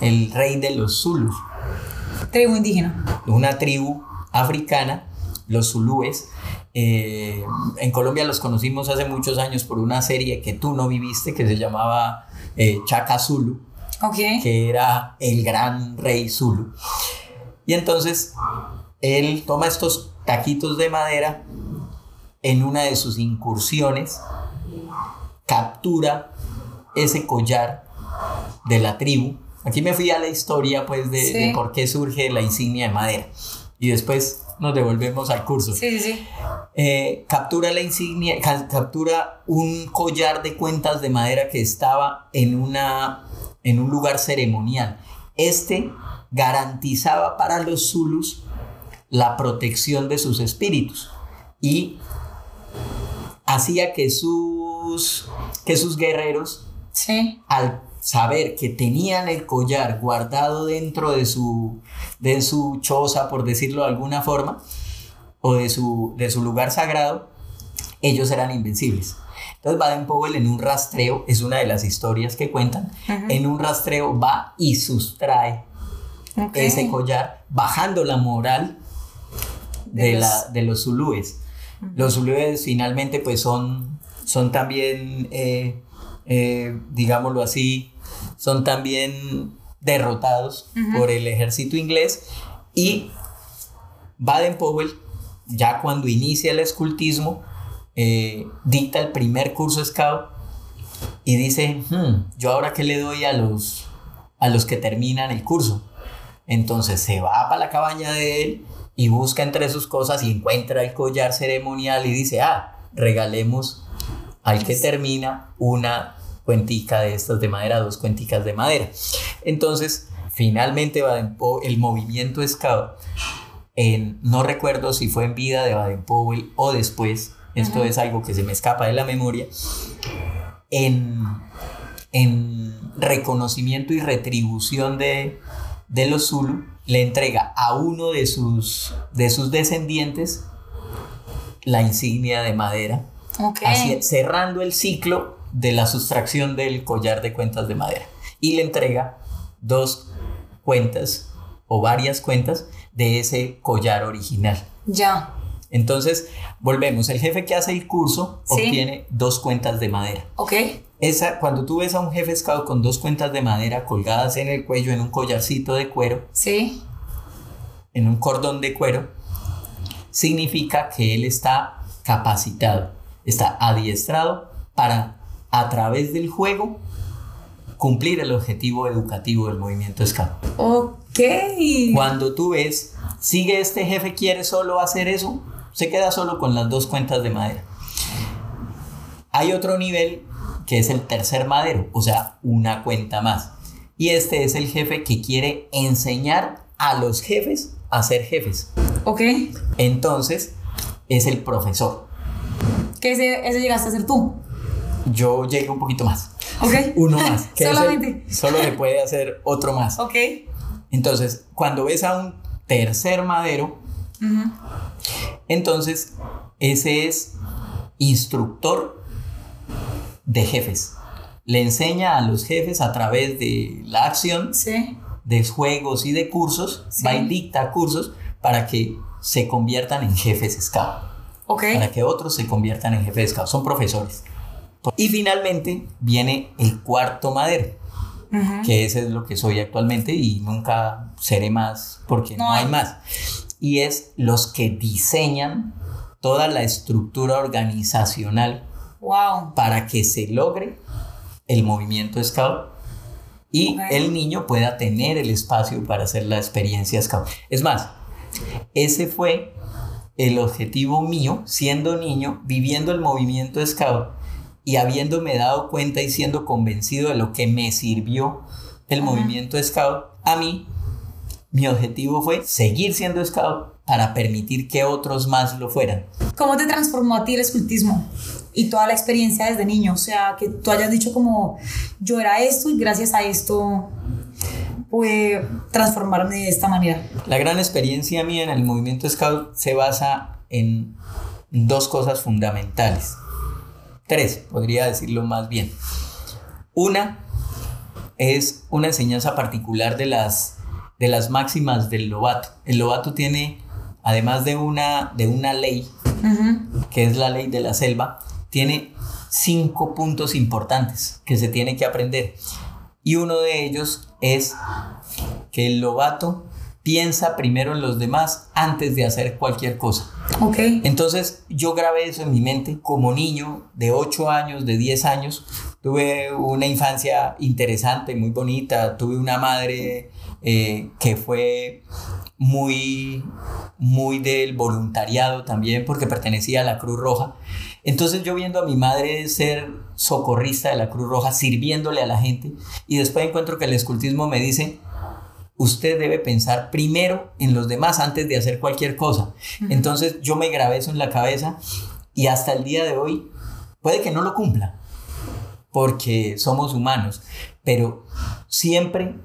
El rey de los Zulus. Tribu indígena. Una tribu africana, los Zulúes. Eh, en Colombia los conocimos hace muchos años por una serie que tú no viviste que se llamaba eh, Chaka Zulu. Okay. Que era el gran rey Zulu. Y entonces él toma estos taquitos de madera en una de sus incursiones, captura ese collar de la tribu. Aquí me fui a la historia pues de, por qué surge la insignia de madera. Y después nos devolvemos al curso. Sí, sí, eh, captura la insignia, captura un collar de cuentas de madera que estaba en, una, en un lugar ceremonial. Este garantizaba para los Zulus la protección de sus espíritus y hacía que sus, que sus guerreros, al saber que tenían el collar guardado dentro de su, de su choza, por decirlo de alguna forma, o de su, de su lugar sagrado, ellos eran invencibles. Entonces Baden-Powell en un rastreo, es una de las historias que cuentan, en un rastreo va y sustrae ese collar, bajando la moral de, los... La, de los zulúes. Los zulúes finalmente pues son, son también, eh, eh, digámoslo así, son también derrotados por el ejército inglés y Baden-Powell, ya cuando inicia el escultismo, eh, dicta el primer curso scout y dice, hmm, yo ahora qué le doy a los, a los que terminan el curso. Entonces se va para la cabaña de él y busca entre sus cosas y encuentra el collar ceremonial y dice, ah, regalemos al que termina una cuentica de estas de madera, dos cuenticas de madera. Entonces, finalmente el movimiento Scout, en, no recuerdo si fue en vida de Baden-Powell o después, esto es algo que se me escapa de la memoria, en, en reconocimiento y retribución de, de los Zulu, le entrega a uno de sus, de sus descendientes la insignia de madera, cerrando el ciclo de la sustracción del collar de cuentas de madera. Y le entrega dos cuentas o varias cuentas de ese collar original. Ya. Entonces, volvemos. El jefe que hace el curso obtiene dos cuentas de madera. Ok. Esa, cuando tú ves a un jefe scout con dos cuentas de madera colgadas en el cuello en un collarcito de cuero, sí. en un cordón de cuero, significa que él está capacitado, está adiestrado para, a través del juego, cumplir el objetivo educativo del movimiento scout. Ok. Cuando tú ves, sigue este jefe, quiere solo hacer eso, se queda solo con las dos cuentas de madera. Hay otro nivel que es el tercer madero, o sea, una cuenta más. Y este es el jefe que quiere enseñar a los jefes a ser jefes. Ok. Entonces, es el profesor. ¿Qué ese, ese llegaste a ser tú? Yo llegué un poquito más. Ok. Uno más. Que Solamente. solo le puede hacer otro más. Ok. Entonces, cuando ves a un tercer madero, entonces ese es instructor de jefes. Le enseña a los jefes a través de la acción, de juegos y de cursos, va y dicta cursos para que se conviertan en jefes scout. Para que otros se conviertan en jefes scout. Son profesores. Y finalmente viene el cuarto madero, que ese es lo que soy actualmente y nunca seré más porque no hay más. Y es los que diseñan toda la estructura organizacional Wow. Para que se logre el movimiento Scout y el niño pueda tener el espacio para hacer la experiencia Scout. Es más, ese fue el objetivo mío siendo niño, viviendo el movimiento Scout y habiéndome dado cuenta y siendo convencido de lo que me sirvió el movimiento Scout a mí. Mi objetivo fue seguir siendo Scout para permitir que otros más lo fueran. ¿Cómo te transformó a ti el escultismo? Y toda la experiencia desde niño. O sea, que tú hayas dicho como yo era esto y gracias a esto pude transformarme de esta manera. La gran experiencia mía en el movimiento Scout se basa en dos cosas fundamentales. Tres, podría decirlo más bien. Una es una enseñanza particular de las, de las máximas del Lobato. El Lobato tiene, además de una, de una ley, que es la ley de la selva, tiene cinco puntos importantes que se tiene que aprender. Y uno de ellos es que el lobato piensa primero en los demás antes de hacer cualquier cosa. Ok. Entonces yo grabé eso en mi mente como niño de 8 años, de 10 años. Tuve una infancia interesante, muy bonita. Tuve una madre eh, que fue muy, muy del voluntariado también porque pertenecía a la Cruz Roja. Entonces yo viendo a mi madre ser socorrista de la Cruz Roja, sirviéndole a la gente, y después encuentro que el escultismo me dice, usted debe pensar primero en los demás antes de hacer cualquier cosa. Entonces yo me grabé eso en la cabeza y hasta el día de hoy puede que no lo cumpla, porque somos humanos, pero siempre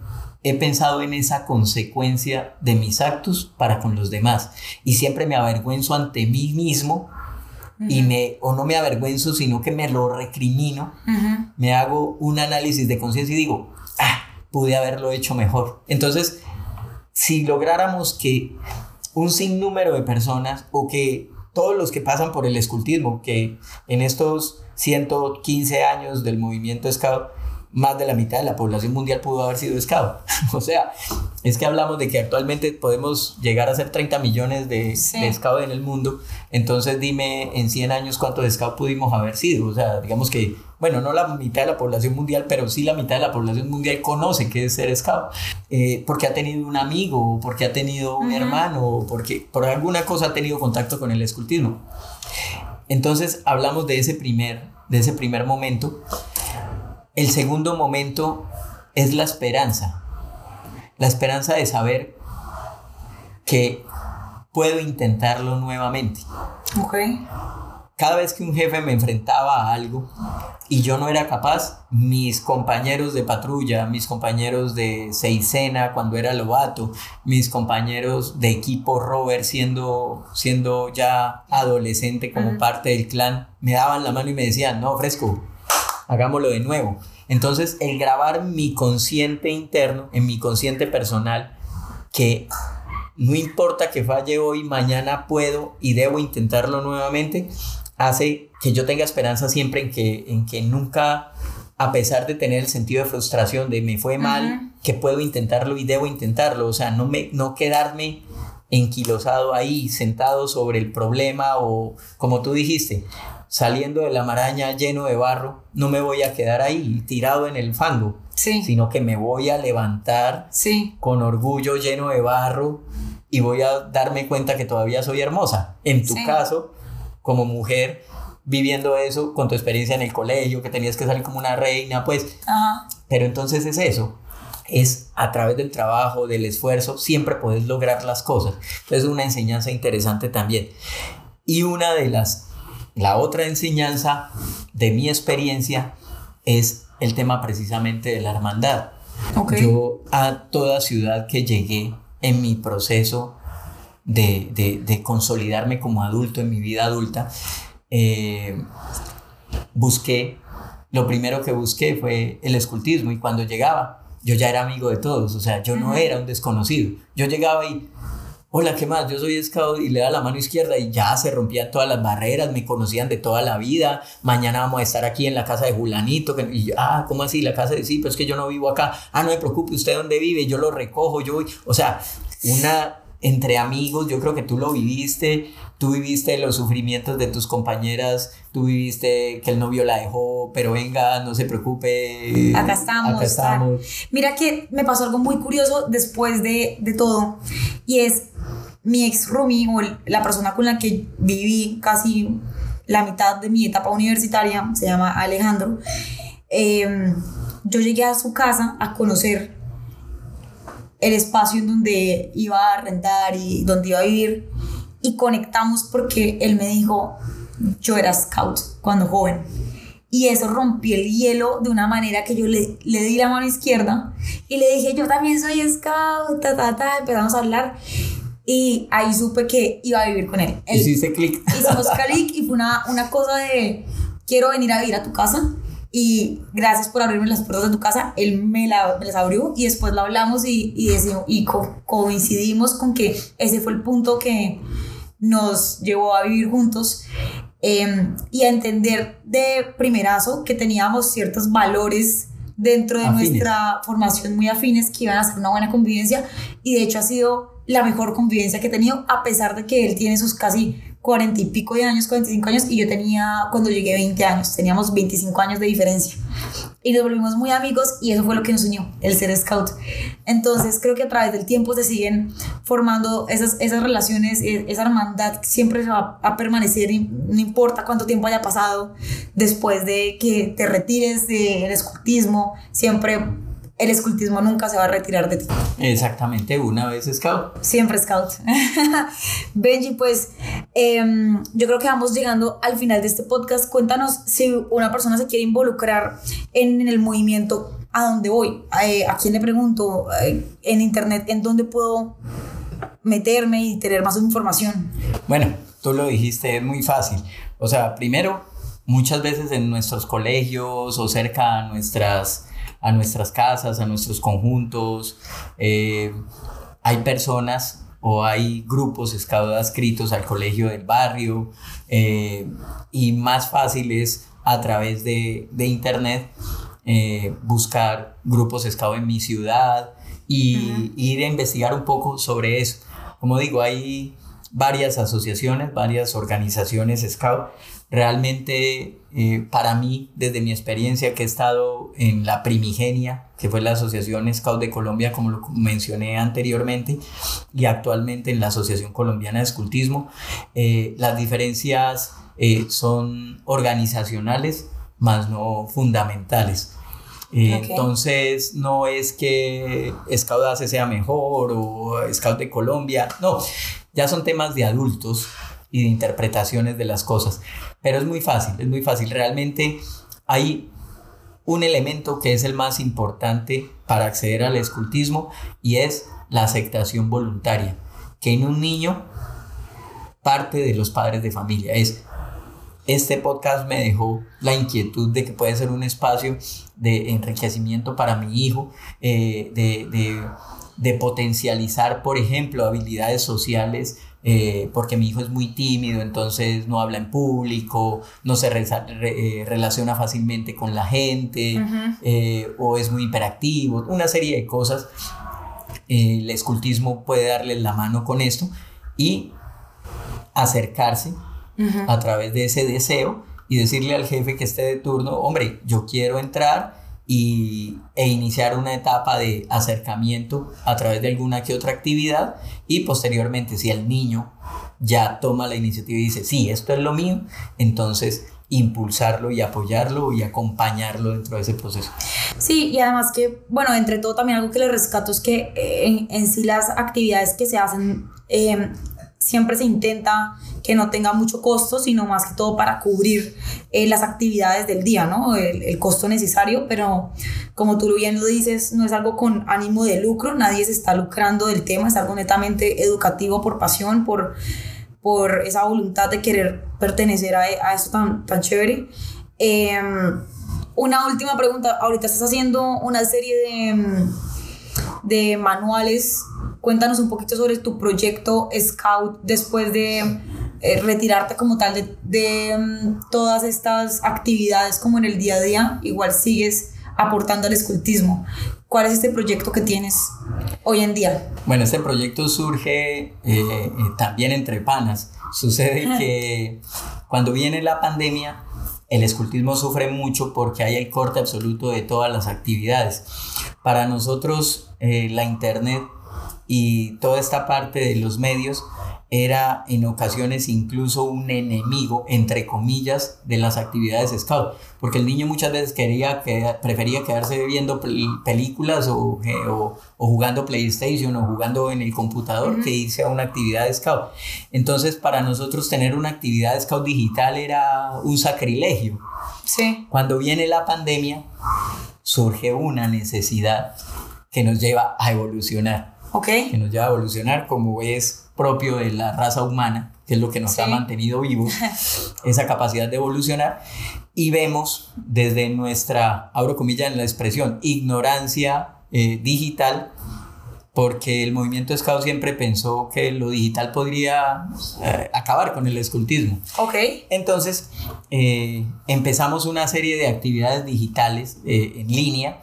he pensado en esa consecuencia de mis actos para con los demás y siempre me avergüenzo ante mí mismo y me, o no me avergüenzo, sino que me lo recrimino, me hago un análisis de conciencia y digo, ah, pude haberlo hecho mejor. Entonces, si lográramos que un sinnúmero de personas o que todos los que pasan por el escultismo, que en estos 115 años del movimiento Scout, más de la mitad de la población mundial pudo haber sido scout. o sea, es que hablamos de que actualmente podemos llegar a ser 30 millones de, scout en el mundo. Entonces dime en 100 años cuántos scout pudimos haber sido. O sea, digamos que, bueno, no la mitad de la población mundial, pero sí la mitad de la población mundial conoce qué es ser scout. Eh, porque ha tenido un amigo, porque ha tenido un hermano, porque por alguna cosa ha tenido contacto con el escultismo. Entonces hablamos de ese primer, de ese primer momento el segundo momento es la esperanza. La esperanza de saber que puedo intentarlo nuevamente. Ok. Cada vez que un jefe me enfrentaba a algo y yo no era capaz, mis compañeros de patrulla, mis compañeros de Seisena cuando era Lobato, mis compañeros de equipo Robert siendo, siendo ya adolescente como parte del clan, me daban la mano y me decían, no, fresco, hagámoslo de nuevo. Entonces, el grabar mi consciente interno, en mi consciente personal, que no importa que falle hoy, mañana puedo y debo intentarlo nuevamente, hace que yo tenga esperanza siempre en que, en que nunca, a pesar de tener el sentido de frustración de me fue mal, que puedo intentarlo y debo intentarlo, o sea, no, me, no quedarme enquilosado ahí, sentado sobre el problema o como tú dijiste, saliendo de la maraña lleno de barro, no me voy a quedar ahí tirado en el fango, sino que me voy a levantar con orgullo lleno de barro y voy a darme cuenta que todavía soy hermosa. En tu caso, como mujer, viviendo eso con tu experiencia en el colegio, que tenías que salir como una reina, pues, pero entonces es eso, es a través del trabajo, del esfuerzo, siempre puedes lograr las cosas. Es una enseñanza interesante también. Y una de las, la otra enseñanza de mi experiencia es el tema precisamente de la hermandad. Yo a toda ciudad que llegué en mi proceso de, consolidarme como adulto, en mi vida adulta, eh, busqué, lo primero que busqué fue el escultismo y cuando llegaba yo ya era amigo de todos, o sea, yo no era un desconocido. Yo llegaba y, hola, ¿qué más? Yo soy scout y le da la mano izquierda y ya se rompían todas las barreras, me conocían de toda la vida, mañana vamos a estar aquí en la casa de Julanito, y yo, ah, ¿cómo así? La casa de sí, pero es que yo no vivo acá, ah, no me preocupe, ¿usted dónde vive? Yo lo recojo, yo voy, o sea, una entre amigos, yo creo que tú lo viviste, tú viviste los sufrimientos de tus compañeras, tú viviste que el novio la dejó, pero venga, no se preocupe. Acá estamos. Acá estamos. Mira que me pasó algo muy curioso después de, de todo, y es mi ex roomie o la persona con la que viví casi la mitad de mi etapa universitaria, se llama Alejandro. Em, yo llegué a su casa a conocer el espacio en donde iba a rentar y donde iba a vivir y conectamos porque él me dijo, yo era scout cuando joven. Y eso rompió el hielo de una manera que yo le, le di la mano izquierda y le dije, yo también soy scout, ta, ta, ta, empezamos a hablar. Y ahí supe que iba a vivir con él. Hiciste clic. Hicimos clic y fue una, una cosa de, quiero venir a vivir a tu casa y gracias por abrirme las puertas de tu casa. Él me, la, las abrió y después lo hablamos y, y, y coincidimos con que ese fue el punto que nos llevó a vivir juntos em, y a entender de primerazo que teníamos ciertos valores dentro de nuestra formación muy afines que iban a ser una buena convivencia y de hecho ha sido la mejor convivencia que he tenido a pesar de que él tiene sus casi cuarenta y pico de años, 45 años, y yo tenía, cuando llegué, 20 años, teníamos 25 años de diferencia. Y nos volvimos muy amigos y eso fue lo que nos unió, el ser scout. Entonces creo que a través del tiempo se siguen formando esas, esas relaciones, e, esa hermandad siempre va a permanecer, no importa cuánto tiempo haya pasado después de que te retires del escultismo, siempre el escultismo nunca se va a retirar de ti. Exactamente, una vez scout. Siempre scout. Benji, pues em, yo creo que vamos llegando al final de este podcast. Cuéntanos si una persona se quiere involucrar en, el movimiento, ¿a dónde voy? Eh, ¿A quién le pregunto? Eh, en internet, ¿en dónde puedo meterme y tener más información? Bueno, tú lo dijiste, es muy fácil. O sea, primero, muchas veces en nuestros colegios o cerca a nuestras, a nuestras casas, a nuestros conjuntos, eh, hay personas o hay grupos scout adscritos al colegio del barrio eh, y más fácil es a través de, de internet eh, buscar grupos scout en mi ciudad y ir a investigar un poco sobre eso. Como digo, hay varias asociaciones, varias organizaciones scout Realmente eh, para mí, desde mi experiencia que he estado en la primigenia, que fue la Asociación Scout de Colombia, como lo mencioné anteriormente, y actualmente en la Asociación Colombiana de Escultismo, eh, las diferencias eh, son organizacionales, más no fundamentales. Entonces, no es que Scout ACE sea mejor o Scout de Colombia, no, ya son temas de adultos y de interpretaciones de las cosas. Pero es muy fácil, es muy fácil. Realmente hay un elemento que es el más importante para acceder al escultismo y es la aceptación voluntaria, que en un niño parte de los padres de familia. Es, este podcast me dejó la inquietud de que puede ser un espacio de enriquecimiento para mi hijo, eh, de, de, de potencializar, por ejemplo, habilidades sociales eh, porque mi hijo es muy tímido, entonces no habla en público, no se eh, relaciona fácilmente con la gente, eh, o es muy hiperactivo, una serie de cosas. el escultismo puede darle la mano con esto y acercarse a través de ese deseo y decirle al jefe que esté de turno, hombre, yo quiero entrar y, e iniciar una etapa de acercamiento a través de alguna que otra actividad y posteriormente si el niño ya toma la iniciativa y dice, sí, esto es lo mío, entonces impulsarlo y apoyarlo y acompañarlo dentro de ese proceso. Sí, y además que, bueno, entre todo también algo que le rescato es que eh, en, en sí las actividades que se hacen eh, siempre se intenta que no tenga mucho costo, sino más que todo para cubrir eh, las actividades del día, ¿no? El, costo necesario, pero como tú bien lo dices, no es algo con ánimo de lucro, nadie se está lucrando del tema, es algo netamente educativo por pasión, por, por esa voluntad de querer pertenecer a, a esto tan, tan chévere. Em, una última pregunta, ahorita estás haciendo una serie de, de manuales Cuéntanos un poquito sobre tu proyecto Scout después de eh, retirarte como tal de, mm, todas estas actividades como en el día a día. Igual sigues aportando al escultismo. ¿Cuál es este proyecto que tienes hoy en día? Bueno, este proyecto surge eh, eh, también entre panas. Sucede que cuando viene la pandemia, el escultismo sufre mucho porque hay el corte absoluto de todas las actividades. Para nosotros, la internet y toda esta parte de los medios era en ocasiones incluso un enemigo, entre comillas, de las actividades scout, porque el niño muchas veces quería que, prefería quedarse viendo películas o, o, jugando PlayStation o jugando en el computador que irse a una actividad scout. Entonces, para nosotros tener una actividad scout digital era un sacrilegio. Sí. Cuando viene la pandemia, surge una necesidad que nos lleva a evolucionar que nos lleva a evolucionar como es propio de la raza humana, que es lo que nos ha mantenido vivos, esa capacidad de evolucionar. Y vemos desde nuestra, abro comillas en la expresión, ignorancia eh, digital, porque el movimiento Scout siempre pensó que lo digital podría eh, acabar con el escultismo. Ok. Entonces eh, empezamos una serie de actividades digitales en línea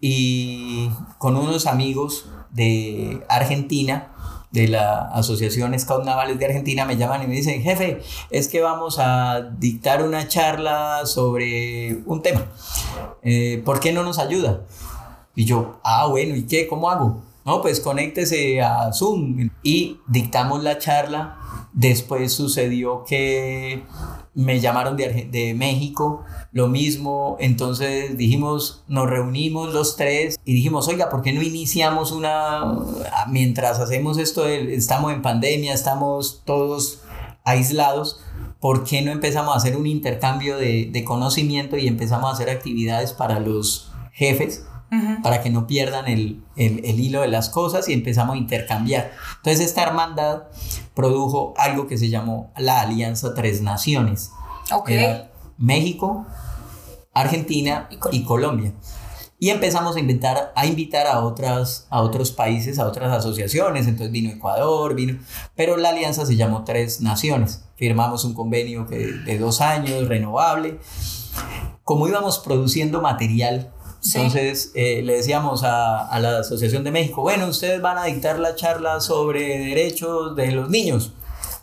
y con unos amigos de Argentina, de la Asociación Scout Navales de Argentina, me llaman y me dicen, jefe, es que vamos a dictar una charla sobre un tema. Eh, ¿Por qué no nos ayuda? Y yo, ah, bueno, ¿y qué? ¿Cómo hago? No, pues conéctese a Zoom y dictamos la charla. Después sucedió que me llamaron de, de México, lo mismo, entonces dijimos, nos reunimos los tres y dijimos, oiga, ¿por qué no iniciamos una, mientras hacemos esto, estamos en pandemia, estamos todos aislados, ¿por qué no empezamos a hacer un intercambio de, de conocimiento y empezamos a hacer actividades para los jefes? Para que no pierdan el, el, el, hilo de las cosas y empezamos a intercambiar. Entonces esta hermandad produjo algo que se llamó la Alianza Tres Naciones. Ok. Era México, Argentina Y Colombia. y Colombia. Y empezamos a invitar, a invitar a, otras, a otros países, a otras asociaciones. Entonces vino Ecuador, vino. Pero la alianza se llamó Tres Naciones. Firmamos un convenio que, de dos años, renovable. Como íbamos produciendo material, Sí. entonces eh, le decíamos a, a la Asociación de México: bueno, ustedes van a dictar la charla sobre derechos de los niños.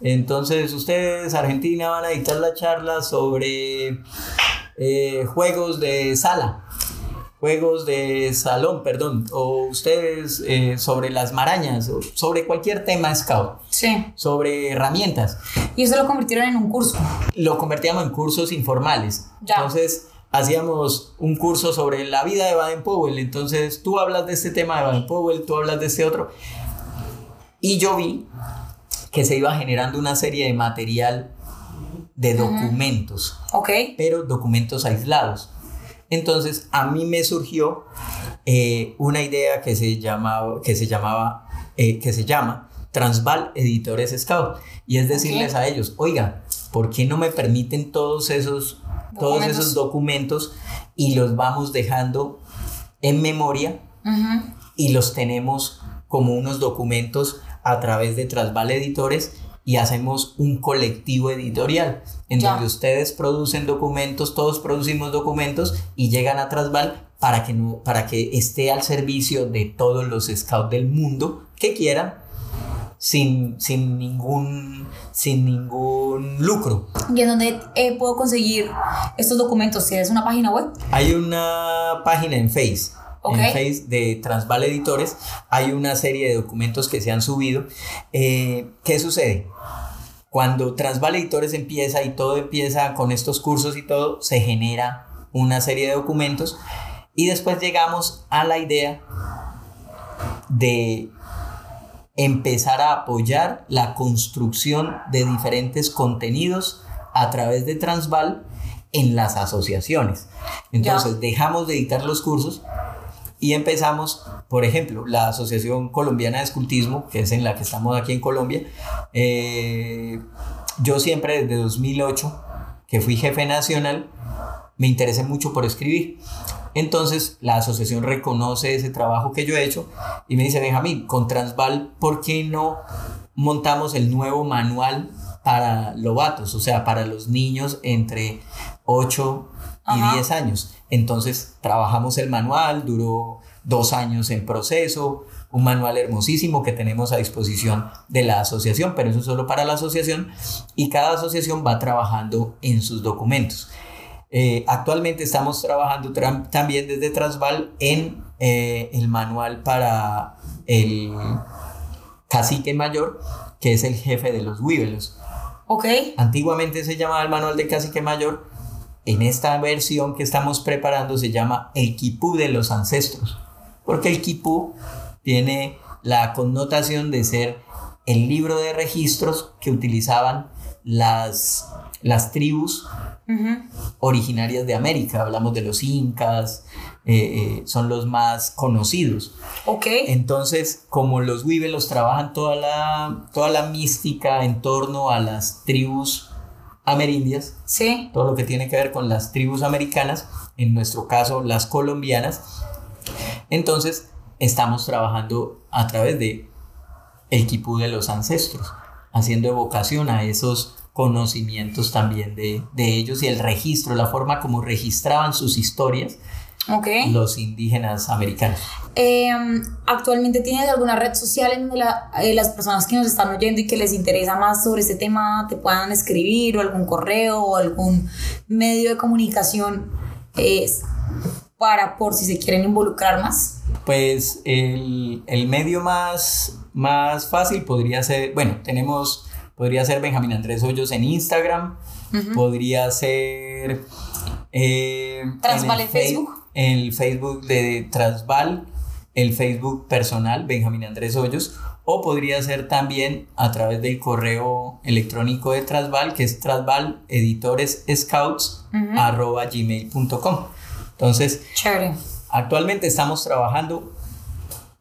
Entonces ustedes, Argentina, van a dictar la charla sobre eh, juegos de sala, juegos de salón, perdón, o ustedes eh, sobre las marañas, o sobre cualquier tema scout, Sí. sobre herramientas. Y eso lo convirtieron en un curso. Lo convertíamos en cursos informales. Ya. Entonces hacíamos un curso sobre la vida de Baden Powell. Entonces tú hablas de este tema de Baden Powell, tú hablas de este otro. Y yo vi que se iba generando una serie de material de documentos Ok. pero documentos aislados. Entonces a mí me surgió eh, una idea que se llamaba, que se llamaba, eh, que se llama Transval Editores Scout y es decirles Ok. a ellos, oiga, ¿por qué no me permiten todos esos, todos Documentos. esos documentos y los vamos dejando en memoria y los tenemos como unos documentos a través de Transval Editores y hacemos un colectivo editorial en Ya. donde ustedes producen documentos, todos producimos documentos y llegan a Transval para que, no, para que esté al servicio de todos los scouts del mundo que quieran sin, sin, ningún, sin ningún lucro. ¿Y en dónde eh, puedo conseguir estos documentos? ¿Tienes una página web? Hay una página en Face. Ok. En Face de Transval Editores hay una serie de documentos que se han subido. Eh, ¿Qué sucede? Cuando Transval Editores empieza y todo empieza con estos cursos y todo, se genera una serie de documentos y después llegamos a la idea de empezar a apoyar la construcción de diferentes contenidos a través de Transval en las asociaciones. Entonces dejamos de editar los cursos y empezamos, por ejemplo, la Asociación Colombiana de Escultismo, que es en la que estamos aquí en Colombia. eh, yo siempre desde 2008, que fui jefe nacional, me interesé mucho por escribir. Entonces la asociación reconoce ese trabajo que yo he hecho y me dice, Benjamín, con Transval, ¿por qué no montamos el nuevo manual para lobatos? O sea, para los niños entre 8 y Ajá. 10 años. Entonces trabajamos el manual, duró dos años en proceso, un manual hermosísimo que tenemos a disposición de la asociación, pero eso es solo para la asociación y cada asociación va trabajando en sus documentos. Eh, actualmente estamos trabajando tra- también desde Transval en eh, el manual para el cacique mayor, que es el jefe de los huíbelos. Ok. Antiguamente se llamaba el manual de cacique mayor. En esta versión que estamos preparando se llama el quipú de los ancestros. Porque el quipú tiene la connotación de ser el libro de registros que utilizaban las, las tribus Originarias de América. Hablamos de los incas, eh, eh, son los más conocidos. Ok. Entonces, como los los trabajan toda la, toda la mística en torno a las tribus amerindias, Sí. todo lo que tiene que ver con las tribus americanas, en nuestro caso las colombianas, entonces estamos trabajando a través de el quipú de los ancestros, haciendo evocación a esos conocimientos también de, de ellos y el registro, la forma como registraban sus historias Ok. los indígenas americanos. Eh, ¿Actualmente tienes alguna red social en donde la- eh, las personas que nos están oyendo y que les interesa más sobre este tema te puedan escribir o algún correo o algún medio de comunicación eh, para por si se quieren involucrar más? Pues el, el medio más, más fácil podría ser, bueno, tenemos, podría ser Benjamín Andrés Hoyos en Instagram, podría ser... eh, Transval el en Facebook. El Facebook de Transval, el Facebook personal, Benjamín Andrés Hoyos, o podría ser también a través del correo electrónico de Transval, que es transvaleditorescouts.gmail.com. Entonces, Chévere. Actualmente estamos trabajando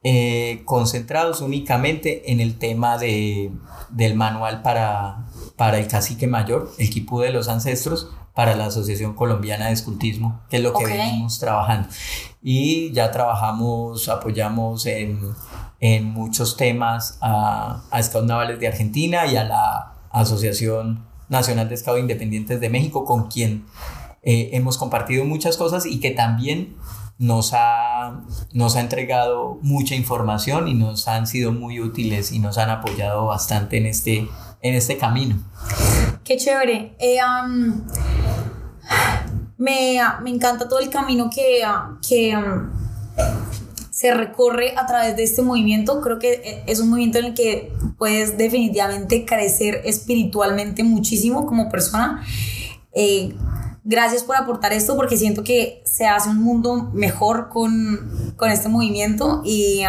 eh, concentrados únicamente en el tema de, del manual para, para el cacique mayor, el quipú de los ancestros, para la Asociación Colombiana de Escultismo, que es lo que venimos trabajando. Y ya trabajamos, apoyamos en, en muchos temas a, a Scouts Navales de Argentina y a la Asociación Nacional de Scouts Independientes de México, con quien eh, hemos compartido muchas cosas y que también nos ha, nos ha entregado mucha información y nos han sido muy útiles y nos han apoyado bastante en este, en este camino. Qué chévere. Eh, me, me, encanta todo el camino que, que se recorre a través de este movimiento. Creo que eh, es un movimiento en el que puedes definitivamente crecer espiritualmente muchísimo como persona. Eh, gracias por aportar esto porque siento que se hace un mundo mejor con, con este movimiento y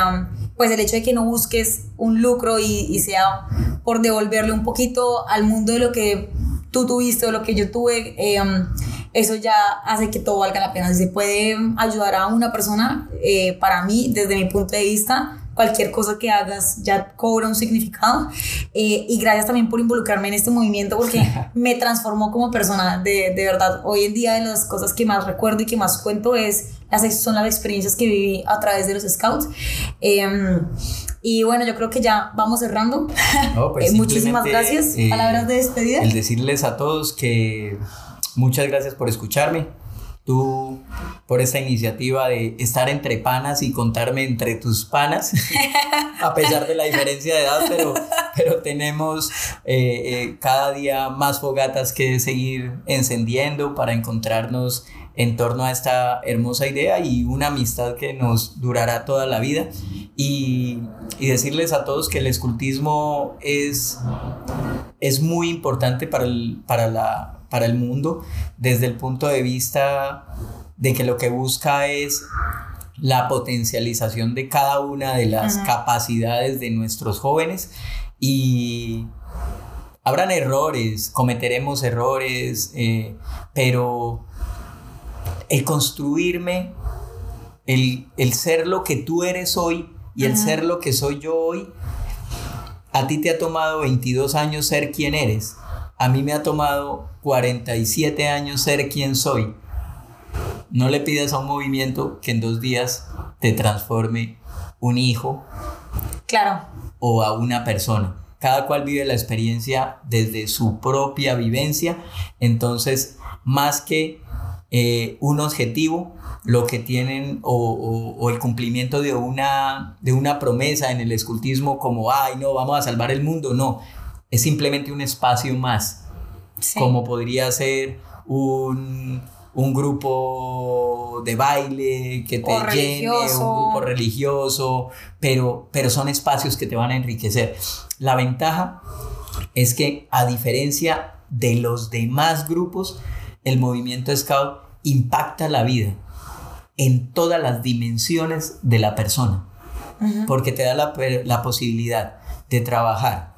pues el hecho de que no busques un lucro y, y sea por devolverle un poquito al mundo de lo que tú tuviste o lo que yo tuve, eh, eso ya hace que todo valga la pena. Si se puede ayudar a una persona, eh, para mí, desde mi punto de vista, cualquier cosa que hagas ya cobra un significado. Eh, y gracias también por involucrarme en este movimiento porque me transformó como persona, de, de, verdad. Hoy en día de las cosas que más recuerdo y que más cuento es, las, son las experiencias que viví a través de los scouts. Em, y bueno, yo creo que ya vamos cerrando. Pues muchísimas gracias. Palabras de despedida. El decirles a todos que Muchas gracias por escucharme. Tú por esta iniciativa de estar entre panas y contarme entre tus panas, a pesar de la diferencia de edad, pero, pero tenemos eh, eh, cada día más fogatas que seguir encendiendo para encontrarnos en torno a esta hermosa idea y una amistad que nos durará toda la vida. Y, y decirles a todos que el escultismo es, es muy importante para, el, para la para el mundo desde el punto de vista de que lo que busca es la potencialización de cada una de las capacidades de nuestros jóvenes y habrán errores, cometeremos errores, eh, pero el construirme, el, ser lo que tú eres hoy y el ser lo que soy yo hoy, a ti te ha tomado 22 años ser quien eres a mí me ha tomado 47 años ser quien soy. No le pidas a un movimiento que en dos días te transforme un hijo. Claro. O a una persona. Cada cual vive la experiencia desde su propia vivencia. Entonces, más que eh, un objetivo, lo que tienen o, o, el cumplimiento de una, de una promesa en el escultismo como, ay, no, vamos a salvar el mundo, no, es simplemente un espacio más, como podría ser un, grupo de baile que te llene, un grupo religioso, pero, pero son espacios que te van a enriquecer. La ventaja es que a diferencia de los demás grupos, el movimiento Scout impacta la vida en todas las dimensiones de la persona, porque te da la, la posibilidad de trabajar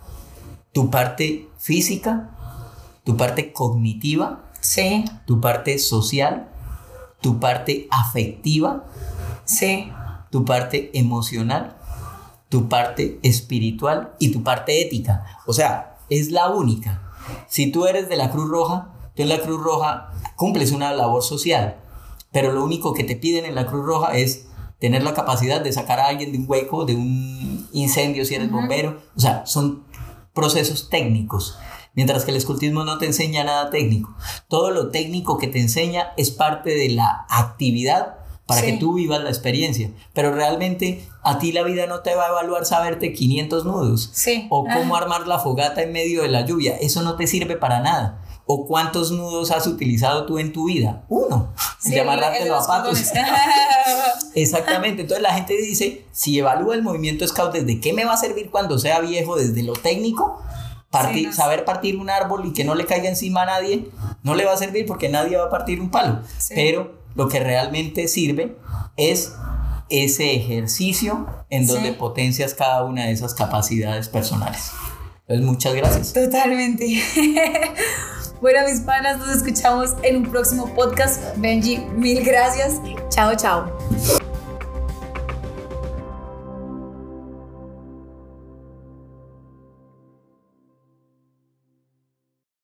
tu parte física, tu parte cognitiva, sí. tu parte social, tu parte afectiva, sí. tu parte emocional, tu parte espiritual y tu parte ética. O sea, es la única. Si tú eres de la Cruz Roja, tú en la Cruz Roja cumples una labor social, pero lo único que te piden en la Cruz Roja es tener la capacidad de sacar a alguien de un hueco, de un incendio si eres bombero. O sea, son procesos técnicos, mientras que el escultismo no te enseña nada técnico. Todo lo técnico que te enseña es parte de la actividad para que tú vivas la experiencia, pero realmente a ti la vida no te va a evaluar saberte 500 nudos o cómo armar la fogata en medio de la lluvia, eso no te sirve para nada. ¿O cuántos nudos has utilizado tú en tu vida? Uno. Sí, los patos. Exactamente. Entonces la gente dice, si evalúa el movimiento scout, ¿desde qué me va a servir cuando sea viejo? ¿Desde lo técnico? Partir, Saber partir un árbol y que no le caiga encima a nadie, no le va a servir porque nadie va a partir un palo. Pero lo que realmente sirve es ese ejercicio en donde potencias cada una de esas capacidades personales. Entonces, muchas gracias. Totalmente. Bueno, mis panas, nos escuchamos en un próximo podcast. Benji, mil gracias. Chao, chao.